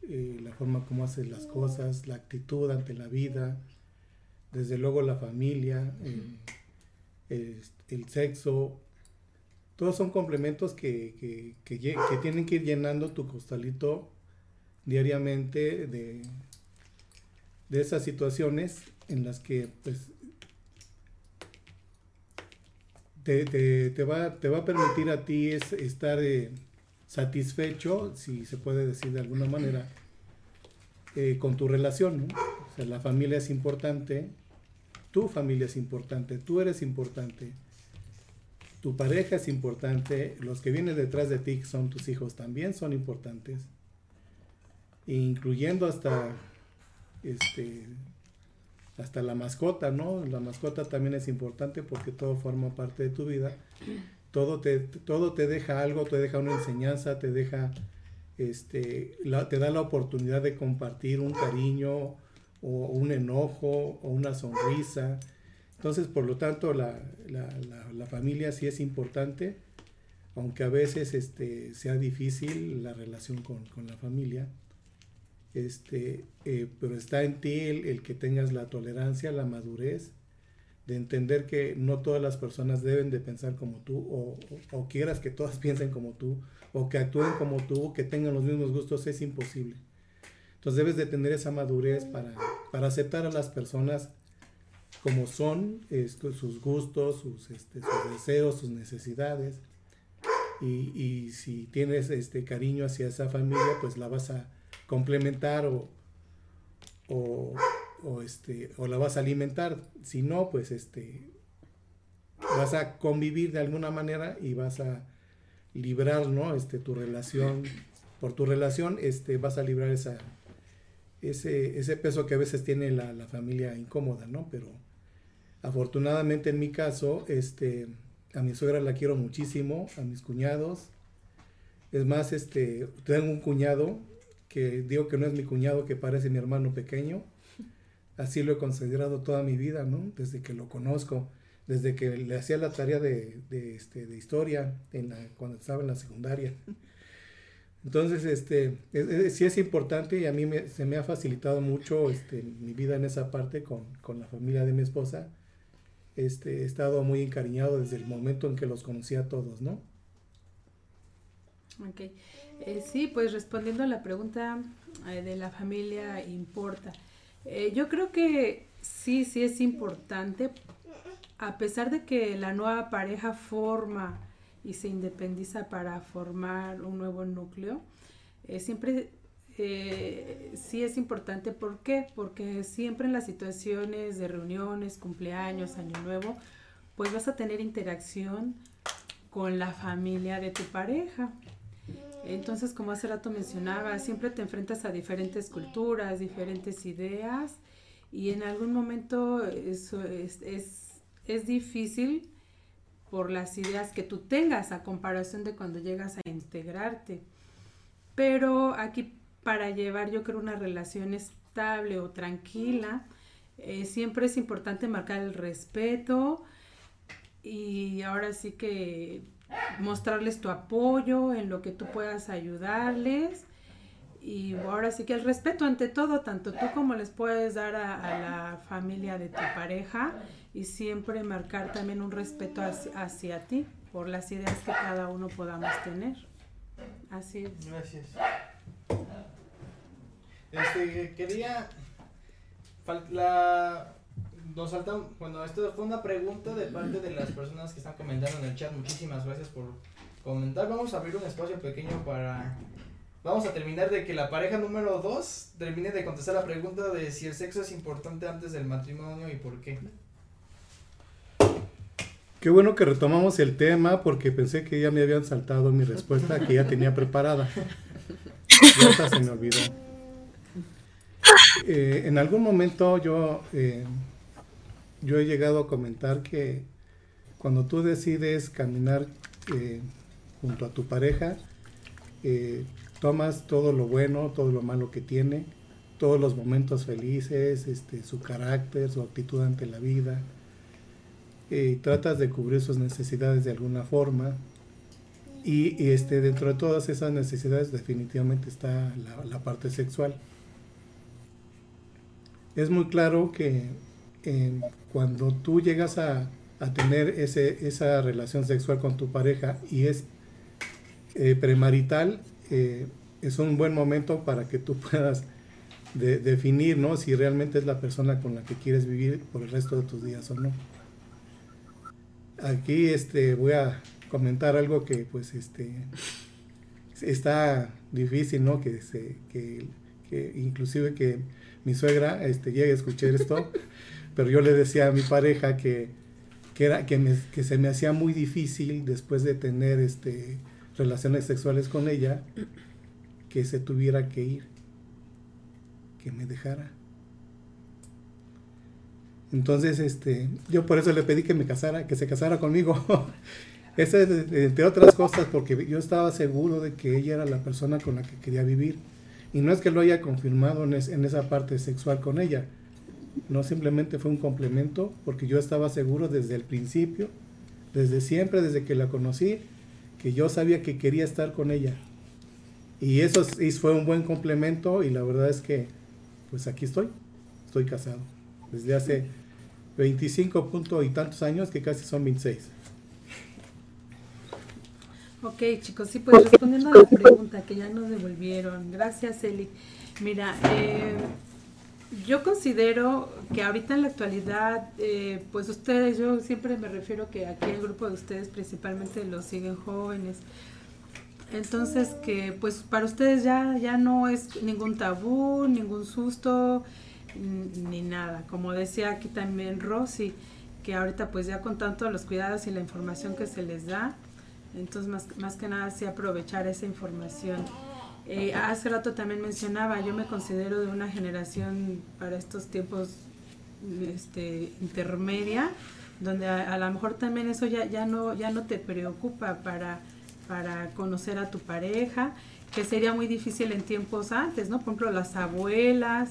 eh, la forma como haces las cosas, la actitud ante la vida, desde luego la familia, el, sexo. Todos son complementos que, que, que, que, tienen que ir llenando tu costalito diariamente de, de esas situaciones en las que pues te, va, te va a permitir a ti es, estar eh, satisfecho, si se puede decir de alguna manera, eh, con tu relación. O sea, la familia es importante, tu familia es importante, tú eres importante, tu pareja es importante, los que vienen detrás de ti, son tus hijos, también son importantes, incluyendo hasta este, hasta la mascota, ¿no? La mascota también es importante porque todo forma parte de tu vida. Todo te, todo te deja algo, te deja una enseñanza, te deja, este, te da la oportunidad de compartir un cariño o un enojo o una sonrisa. Entonces, por lo tanto, la, la, la, familia sí es importante, aunque a veces este, sea difícil la relación con, con la familia este, eh, pero está en ti el, que tengas la tolerancia, la madurez, de entender que no todas las personas deben de pensar como tú, o, quieras que todas *laughs* piensen como tú, o que actúen como tú, que tengan los mismos gustos, es imposible. Entonces debes de tener esa madurez para, para aceptar a las personas como son, sus gustos, sus, este, sus deseos, sus necesidades. Y, y, si tienes este cariño hacia esa familia, pues la vas a, complementar o, o, este, o la vas a alimentar. Si no, pues este, vas a convivir de alguna manera y vas a librar ¿no? este, tu relación. Por tu relación este, vas a librar esa, ese, ese peso que a veces tiene la, la, familia incómoda, ¿no? Pero afortunadamente en mi caso, este, a mi suegra la quiero muchísimo, a mis cuñados. Es más, este, tengo un cuñado que digo que no es mi cuñado, que parece mi hermano pequeño. Así lo he considerado toda mi vida, ¿no? Desde que lo conozco, desde que le hacía la tarea de, de, este, de historia en cuando estaba en la secundaria. Entonces, este, sí es importante y a mí se me ha facilitado mucho este, mi vida en esa parte con, con la familia de mi esposa. Este, he estado muy encariñado desde el momento en que los conocí a todos, ¿no? Ok. Eh, sí, pues respondiendo a la pregunta eh, de la familia importa. Eh, yo creo que sí, sí es importante, a pesar de que la nueva pareja forma y se independiza para formar un nuevo núcleo, siempre sí es importante. ¿Por qué? Porque siempre en las situaciones de reuniones, cumpleaños, año nuevo, pues vas a tener interacción con la familia de tu pareja. Entonces, como hace rato mencionaba, siempre te enfrentas a diferentes culturas, diferentes ideas y en algún momento eso es, es, difícil por las ideas que tú tengas a comparación de cuando llegas a integrarte. Pero aquí para llevar yo creo una relación estable o tranquila, eh, siempre es importante marcar el respeto y ahora sí que mostrarles tu apoyo en lo que tú puedas ayudarles. Y ahora sí que el respeto ante todo, tanto tú como les puedes dar a, la familia de tu pareja y siempre marcar también un respeto hacia, ti por las ideas que cada uno podamos tener. Así es. Gracias. Este, quería la nos saltan, bueno, esto fue una pregunta de parte de las personas que están comentando en el chat. Muchísimas gracias por comentar. Vamos a abrir un espacio pequeño para... Vamos a terminar de que la pareja número 2 termine de contestar la pregunta de si el sexo es importante antes del matrimonio y por qué. Qué bueno que retomamos el tema porque pensé que ya me habían saltado mi respuesta que ya tenía preparada. Ya hasta se me olvidó. Eh, en algún momento yo, eh, yo he llegado a comentar que cuando tú decides caminar eh, junto a tu pareja, tomas todo lo bueno, todo lo malo que tiene, todos los momentos felices, este, su carácter, su actitud ante la vida, y tratas de cubrir sus necesidades de alguna forma. Y, este, dentro de todas esas necesidades definitivamente está la, parte sexual. Es muy claro que cuando tú llegas a, a tener ese, esa relación sexual con tu pareja y es eh, premarital, eh, es un buen momento para que tú *laughs* puedas definir ¿no? si realmente es la persona con la que quieres vivir por el resto de tus días o no. Aquí este, voy a comentar algo que pues este, está difícil, ¿no? Que, se, que, que inclusive que mi suegra este, llegue a escuchar esto, *laughs* pero yo le decía a mi pareja que, que, era, que, se me hacía muy difícil después de tener este, relaciones sexuales con ella, que se tuviera que ir, que me dejara. Entonces, este, yo por eso le pedí que me casara, que se casara conmigo. *laughs* Esa entre otras cosas, porque yo estaba seguro de que ella era la persona con la que quería vivir. Y no es que lo haya confirmado en esa parte sexual con ella. No simplemente fue un complemento, porque yo estaba seguro desde el principio, desde siempre, desde que la conocí, que yo sabía que quería estar con ella. Y eso fue un buen complemento y la verdad es que, pues aquí estoy, estoy casado. Desde hace 25 puntos y tantos años que casi son 26. Ok, chicos, sí, pues respondiendo a la pregunta que ya nos devolvieron. Gracias, Eli. Mira, eh, yo considero que ahorita en la actualidad, eh, pues ustedes, yo siempre me refiero que aquí el grupo de ustedes principalmente los siguen jóvenes. Entonces que pues para ustedes ya, ya no es ningún tabú, ningún susto, ni nada. Como decía aquí también Rosy, que ahorita pues ya con tanto los cuidados y la información que se les da, entonces más, más que nada sí aprovechar esa información. Eh, hace rato también mencionaba, yo me considero de una generación para estos tiempos este, intermedia, donde a, a lo mejor también eso ya, ya, no, ya no te preocupa para para conocer a tu pareja, que sería muy difícil en tiempos antes, ¿no? Por ejemplo, las abuelas,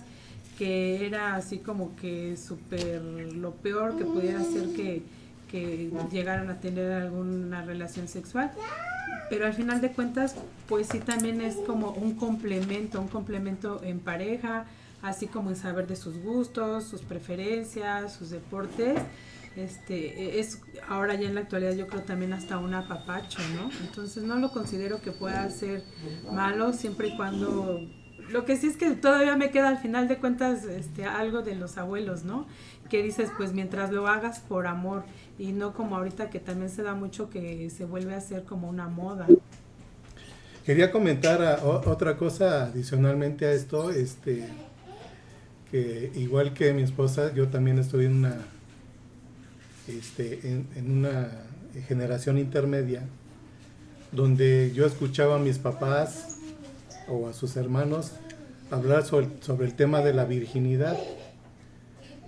que era así como que súper lo peor que pudiera ser que, que llegaran a tener alguna relación sexual. Pero al final de cuentas, pues sí también es como un complemento, un complemento en pareja, así como en saber de sus gustos, sus preferencias, sus deportes este es ahora ya en la actualidad yo creo también hasta un apapacho, ¿no? Entonces no lo considero que pueda ser malo siempre y cuando lo que sí es que todavía me queda al final de cuentas este algo de los abuelos, ¿no? Que dices, pues mientras lo hagas por amor y no como ahorita que también se da mucho que se vuelve a hacer como una moda. Quería comentar otra cosa adicionalmente a esto, este que igual que mi esposa, yo también estoy en una este, en, una generación intermedia, donde yo escuchaba a mis papás o a sus hermanos hablar sobre, sobre el tema de la virginidad,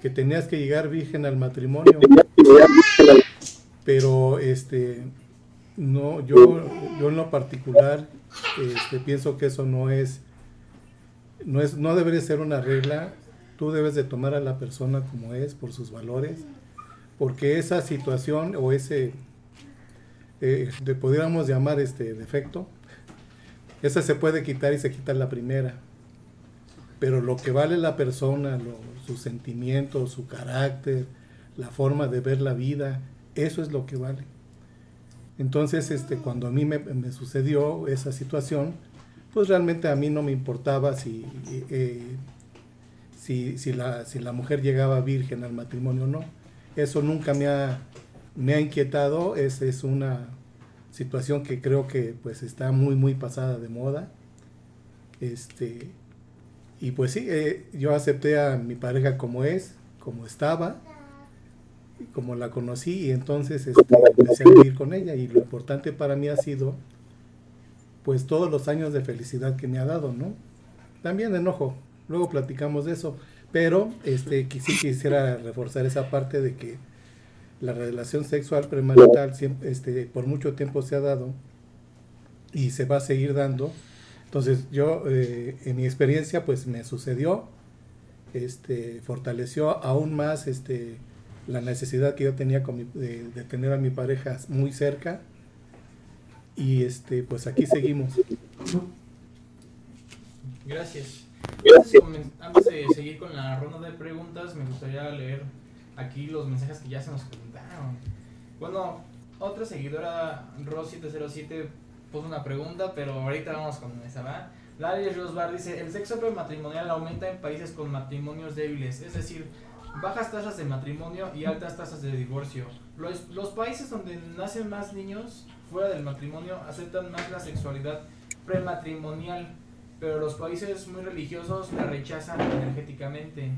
que tenías que llegar virgen al matrimonio. Pero este no, yo, yo en lo particular este, pienso que eso no es, no es, no debería ser una regla. Tú debes de tomar a la persona como es, por sus valores, porque esa situación o ese, eh, podríamos llamar este defecto, esa se puede quitar y se quita la primera. Pero lo que vale la persona, sus sentimientos, su carácter, la forma de ver la vida, eso es lo que vale. Entonces, este, cuando a mí me, sucedió esa situación, pues realmente a mí no me importaba si, eh, si, si, la, si la mujer llegaba virgen al matrimonio o no eso nunca me ha, me ha inquietado, es, es una, situación que creo que pues está muy muy pasada de moda. Este y pues sí, eh, yo acepté a mi pareja como es, como estaba, como la conocí y entonces este, empecé a vivir con ella y lo importante para mí ha sido pues todos los años de felicidad que me ha dado, ¿no? También enojo, luego platicamos de eso, pero este sí quisiera reforzar esa parte de que la relación sexual premarital siempre, este, por mucho tiempo se ha dado y se va a seguir dando. Entonces yo, eh, en mi experiencia, pues me sucedió, este, fortaleció aún más este, la necesidad que yo tenía con de, de, tener a mi pareja muy cerca y este, pues aquí seguimos. Gracias. Gracias. Antes de seguir con la ronda de preguntas, me gustaría leer aquí los mensajes que ya se nos preguntaron. Bueno, otra seguidora, Ros707, puso una pregunta, pero ahorita vamos con esa, ¿va? Larry Rosbar dice, el sexo prematrimonial aumenta en países con matrimonios débiles, es decir, bajas tasas de matrimonio y altas tasas de divorcio. Los, los países donde nacen más niños fuera del matrimonio aceptan más la sexualidad prematrimonial, pero los países muy religiosos la rechazan energéticamente.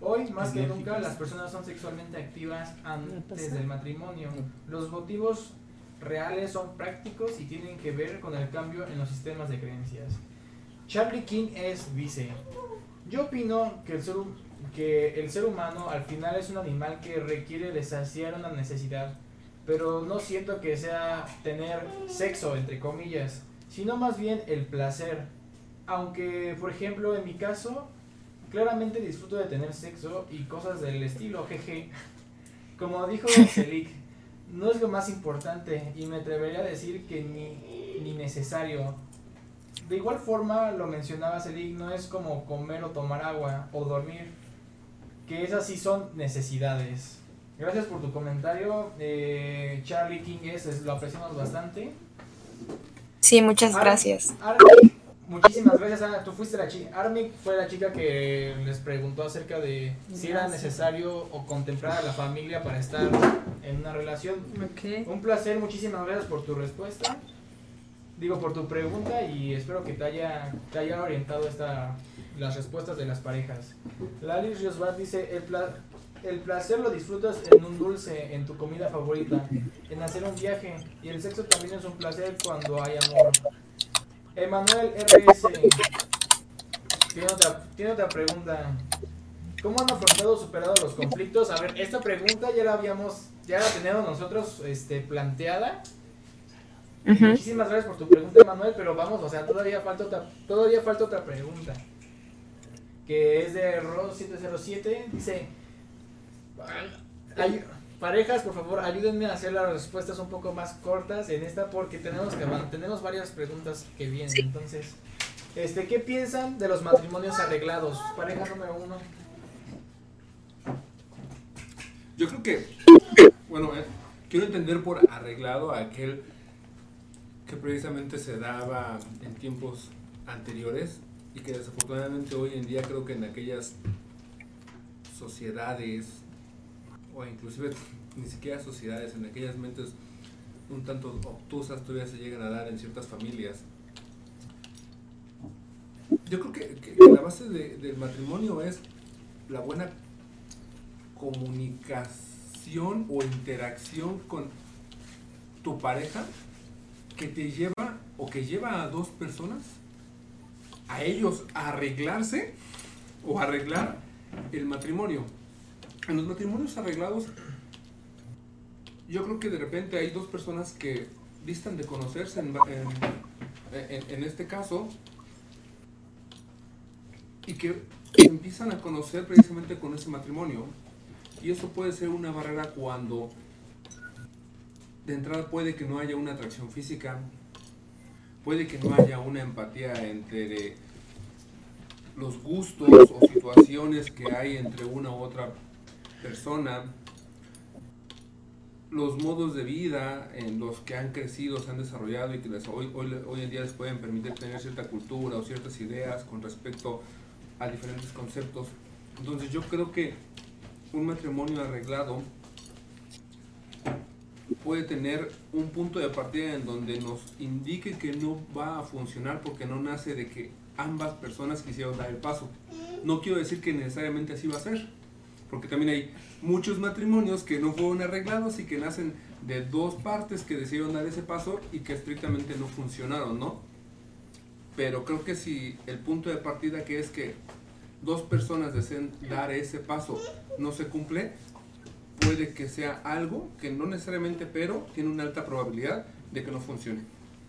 Hoy, más que nunca, las personas son sexualmente activas antes del matrimonio. Los motivos reales son prácticos y tienen que ver con el cambio en los sistemas de creencias. Charlie King es dice, yo opino que el ser, que el ser humano al final es un animal que requiere de saciar una necesidad, pero no siento que sea tener sexo, entre comillas, sino más bien el placer. Aunque, por ejemplo, en mi caso, Claramente disfruto de tener sexo y cosas del estilo, jeje. Como dijo *laughs* Selik, no es lo más importante y me atrevería a decir que ni, ni necesario. De igual forma, lo mencionaba Selik, no es como comer o tomar agua o dormir, que esas sí son necesidades. Gracias por tu comentario, eh, Charlie King, es, lo apreciamos bastante. Sí, muchas gracias. Muchísimas gracias, Ana. Tú fuiste la chica. Armic fue la chica que les preguntó acerca de si era necesario o contemplar a la familia para estar en una relación. Un placer, muchísimas gracias por tu respuesta. Digo, por tu pregunta y espero que te haya, te haya orientado esta, las respuestas de las parejas. Lali Riosbat dice: el, el placer lo disfrutas en un dulce, en tu comida favorita, en hacer un viaje. Y el sexo también es un placer cuando hay amor. Emanuel RS tiene otra, pregunta. ¿Cómo han afrontado o superado los conflictos? A ver, esta pregunta ya la habíamos, ya la tenemos nosotros este, planteada. Muchísimas gracias por tu pregunta, Emanuel, pero vamos, o sea, todavía falta otra, todavía falta otra pregunta. Que es de Ro707. Dice, hay, Parejas, por favor, ayúdenme a hacer las respuestas un poco más cortas en esta porque tenemos que tenemos varias preguntas que vienen. Entonces, este, ¿qué piensan de los matrimonios arreglados? Pareja número uno. Yo creo que, bueno, eh, quiero entender por arreglado aquel que precisamente se daba en tiempos anteriores y que desafortunadamente hoy en día creo que en aquellas sociedades o inclusive ni siquiera sociedades, en aquellas mentes un tanto obtusas todavía se llegan a dar en ciertas familias. Yo creo que, la base del matrimonio es la buena comunicación o interacción con tu pareja que te lleva o que lleva a dos personas a ellos arreglarse o arreglar el matrimonio en los matrimonios arreglados, yo creo que de repente hay dos personas que distan de conocerse en, en, este caso y que empiezan a conocer precisamente con ese matrimonio. Y eso puede ser una barrera cuando de entrada puede que no haya una atracción física, puede que no haya una empatía entre los gustos o situaciones que hay entre una u otra persona, los modos de vida en los que han crecido, se han desarrollado y que hoy, hoy, en día les pueden permitir tener cierta cultura o ciertas ideas con respecto a diferentes conceptos. Entonces yo creo que un matrimonio arreglado puede tener un punto de partida en donde nos indique que no va a funcionar porque no nace de que ambas personas quisieron dar el paso. No quiero decir que necesariamente así va a ser, porque también hay muchos matrimonios que no fueron arreglados y que nacen de dos partes que decidieron dar ese paso y que estrictamente no funcionaron, ¿no? Pero creo que si el punto de partida que es que dos personas deseen dar ese paso no se cumple, puede que sea algo que no necesariamente, pero tiene una alta probabilidad de que no funcione.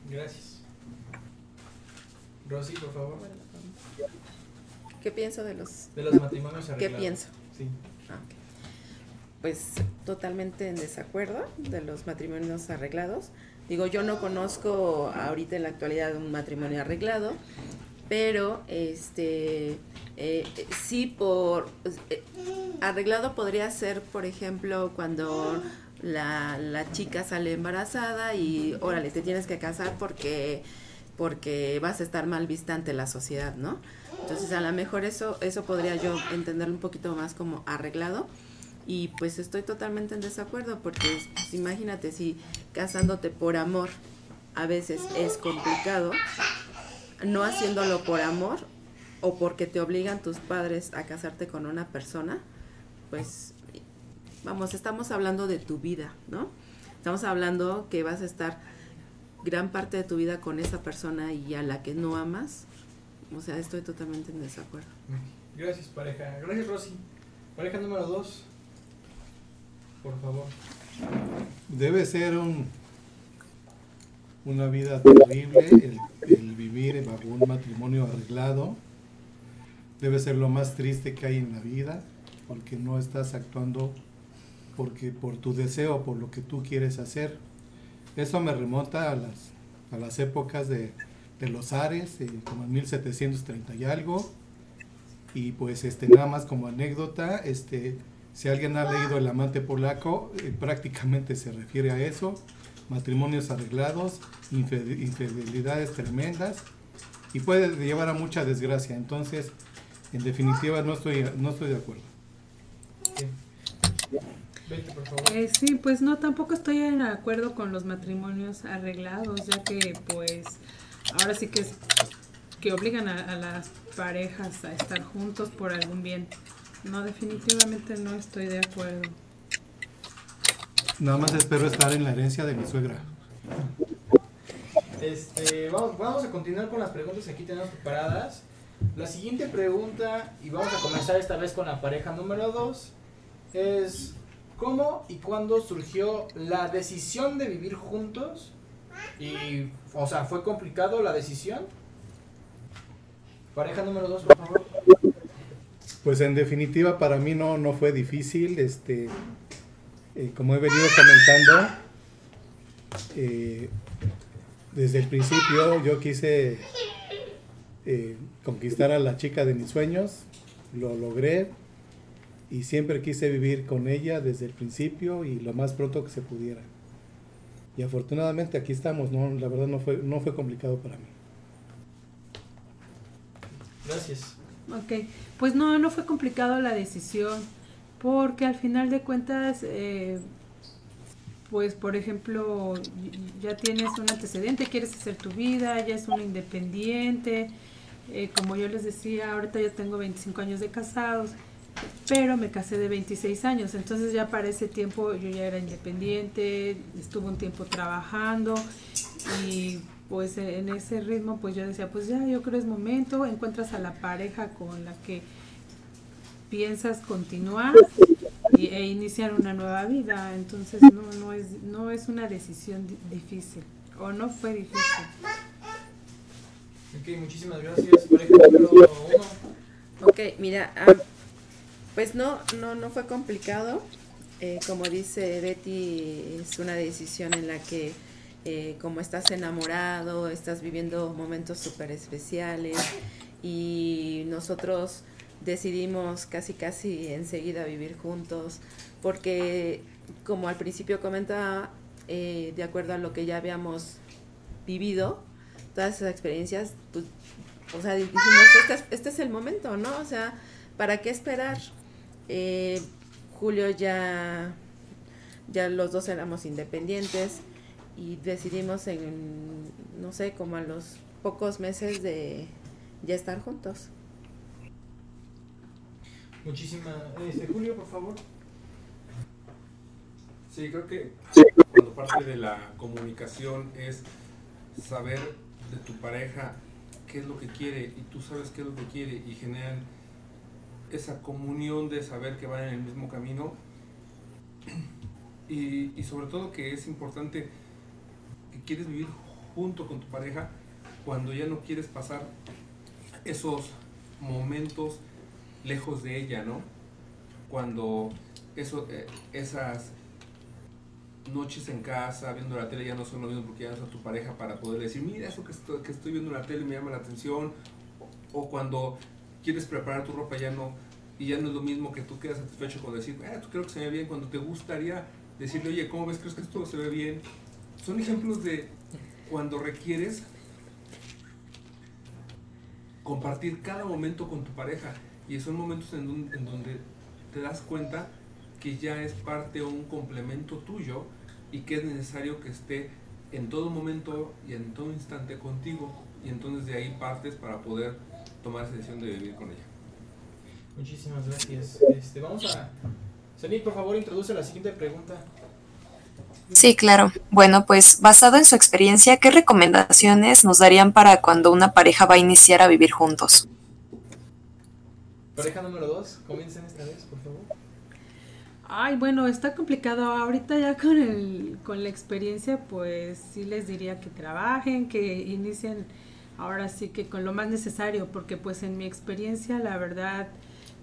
Gracias. Rosy, por favor. ¿Qué pienso de los... De los matrimonios ¿Qué arreglados. pienso? Sí. Ah. Pues totalmente en desacuerdo de los matrimonios arreglados. Digo, yo no conozco ahorita en la actualidad un matrimonio arreglado, pero este eh, eh, sí por eh, arreglado podría ser, por ejemplo, cuando la, la chica sale embarazada y órale, te tienes que casar porque porque vas a estar mal vista ante la sociedad, ¿no? Entonces a lo mejor eso eso podría yo entenderlo un poquito más como arreglado y pues estoy totalmente en desacuerdo porque pues, imagínate si casándote por amor a veces es complicado, no haciéndolo por amor o porque te obligan tus padres a casarte con una persona, pues vamos, estamos hablando de tu vida, ¿no? Estamos hablando que vas a estar gran parte de tu vida con esa persona y a la que no amas. O sea, estoy totalmente en desacuerdo. Gracias, pareja. Gracias, Rosy. Pareja número dos. Por favor. Debe ser un, una vida terrible el, el vivir bajo un matrimonio arreglado. Debe ser lo más triste que hay en la vida, porque no estás actuando porque por tu deseo, por lo que tú quieres hacer. Eso me remonta a las, a las épocas de, de los Ares, eh, como en 1730 y algo. Y pues este nada más como anécdota, este si alguien ha leído El amante polaco, eh, prácticamente se refiere a eso, matrimonios arreglados, infide- infidelidades tremendas y puede llevar a mucha desgracia. Entonces, en definitiva no estoy no estoy de acuerdo. Vete, por favor. Eh, sí, pues no, tampoco estoy en acuerdo con los matrimonios arreglados, ya que pues ahora sí que es que obligan a, a las parejas a estar juntos por algún bien. No, definitivamente no estoy de acuerdo. Nada más espero estar en la herencia de mi suegra. Este, vamos, vamos a continuar con las preguntas que aquí tenemos preparadas. La siguiente pregunta, y vamos a comenzar esta vez con la pareja número 2, es ¿cómo y cuándo surgió la decisión de vivir juntos? Y, o sea, ¿fue complicado la decisión? Pareja número 2, por favor. Pues en definitiva para mí no, no fue difícil, este, eh, como he venido comentando, eh, desde el principio yo quise eh, conquistar a la chica de mis sueños, lo logré y siempre quise vivir con ella desde el principio y lo más pronto que se pudiera. Y afortunadamente aquí estamos, no, la verdad no fue, no fue complicado para mí. Gracias. Ok, pues no, no fue complicado la decisión, porque al final de cuentas, eh, pues por ejemplo, ya tienes un antecedente, quieres hacer tu vida, ya es un independiente, eh, como yo les decía, ahorita ya tengo 25 años de casados, pero me casé de 26 años, entonces ya para ese tiempo yo ya era independiente, estuve un tiempo trabajando y pues en ese ritmo pues yo decía pues ya yo creo es momento, encuentras a la pareja con la que piensas continuar y, e iniciar una nueva vida, entonces no, no, es, no es una decisión di- difícil o no fue difícil. Ok, muchísimas gracias. Pareja número 1. Ok, mira, ah, pues no, no, no fue complicado. Eh, como dice Betty, es una decisión en la que eh, como estás enamorado, estás viviendo momentos súper especiales y nosotros decidimos casi casi enseguida vivir juntos porque como al principio comentaba, eh, de acuerdo a lo que ya habíamos vivido, todas esas experiencias, pues, o sea, dijimos, este es, este es el momento, ¿no? O sea, ¿para qué esperar? Eh, Julio ya, ya los dos éramos independientes y decidimos en, no sé, como a los pocos meses de ya estar juntos. Muchísimas. Este, Julio, por favor. Sí, creo que cuando parte de la comunicación es saber de tu pareja qué es lo que quiere y tú sabes qué es lo que quiere y generan esa comunión de saber que van en el mismo camino y, y sobre todo que es importante que quieres vivir junto con tu pareja cuando ya no quieres pasar esos momentos lejos de ella, ¿no? Cuando eso, eh, esas noches en casa viendo la tele ya no son lo mismo porque ya no es a tu pareja para poder decir, mira eso que estoy, viendo en la tele me llama la atención. O, cuando quieres preparar tu ropa ya no, y ya no es lo mismo que tú quedas satisfecho con decir, ah, tú creo que se ve bien, cuando te gustaría decirle, oye, ¿cómo ves? ¿Crees que esto se ve bien? Son ejemplos de cuando requieres compartir cada momento con tu pareja y son momentos en, en donde te das cuenta que ya es parte o un complemento tuyo y que es necesario que esté en todo momento y en todo instante contigo y entonces de ahí partes para poder tomar esa decisión de vivir con ella. Muchísimas gracias. Este, vamos a. Zenit, por favor, introduce la siguiente pregunta. Sí, claro. Bueno, pues basado en su experiencia, ¿qué recomendaciones nos darían para cuando una pareja va a iniciar a vivir juntos? Pareja número 2, comiencen esta vez, por favor. Ay, bueno, está complicado. Ahorita ya con, el, con la experiencia, pues sí les diría que trabajen, que inicien ahora sí que con lo más necesario, porque pues en mi experiencia, la verdad,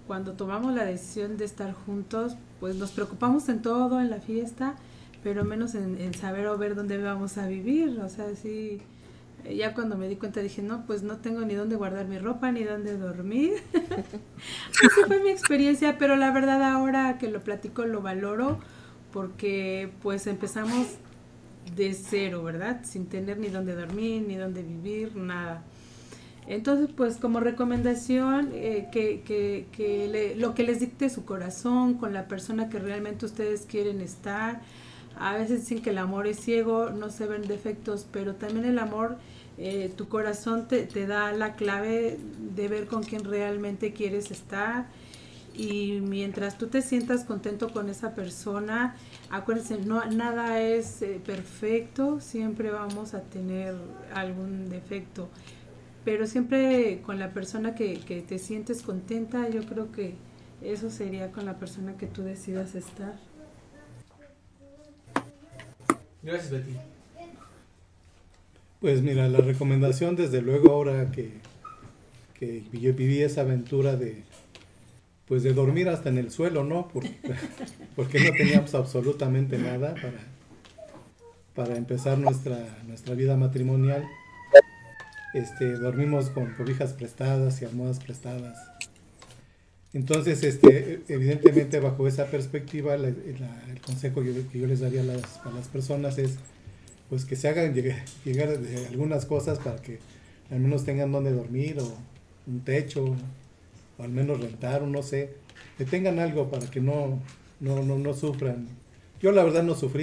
cuando tomamos la decisión de estar juntos, pues nos preocupamos en todo, en la fiesta, pero menos en, en saber o ver dónde vamos a vivir. O sea, sí, ya cuando me di cuenta dije, no, pues no tengo ni dónde guardar mi ropa, ni dónde dormir. *laughs* Esa fue mi experiencia, pero la verdad ahora que lo platico lo valoro porque pues empezamos de cero, ¿verdad? Sin tener ni dónde dormir, ni dónde vivir, nada. Entonces, pues como recomendación, eh, que, que, que le- lo que les dicte su corazón con la persona que realmente ustedes quieren estar. A veces dicen que el amor es ciego, no se ven defectos, pero también el amor, eh, tu corazón te, te da la clave de ver con quién realmente quieres estar. Y mientras tú te sientas contento con esa persona, acuérdense, no, nada es eh, perfecto, siempre vamos a tener algún defecto pero siempre con la persona que, que te sientes contenta, yo creo que eso sería con la persona que tú decidas estar. Gracias, Betty. Pues mira, la recomendación desde luego ahora que, que yo viví esa aventura de pues de dormir hasta en el suelo, ¿no? Porque, *laughs* porque no teníamos absolutamente nada para, para empezar nuestra, nuestra vida matrimonial. Este, dormimos con cobijas prestadas y almohadas prestadas. Entonces, este, evidentemente bajo esa perspectiva, la- la- el consejo yo- que yo les daría a las, a las personas es pues que se hagan llegar, algunas cosas para que al menos tengan donde dormir o un techo o al menos rentar o no sé, que tengan algo para que no, no, no, no sufran. Yo la verdad no sufrí.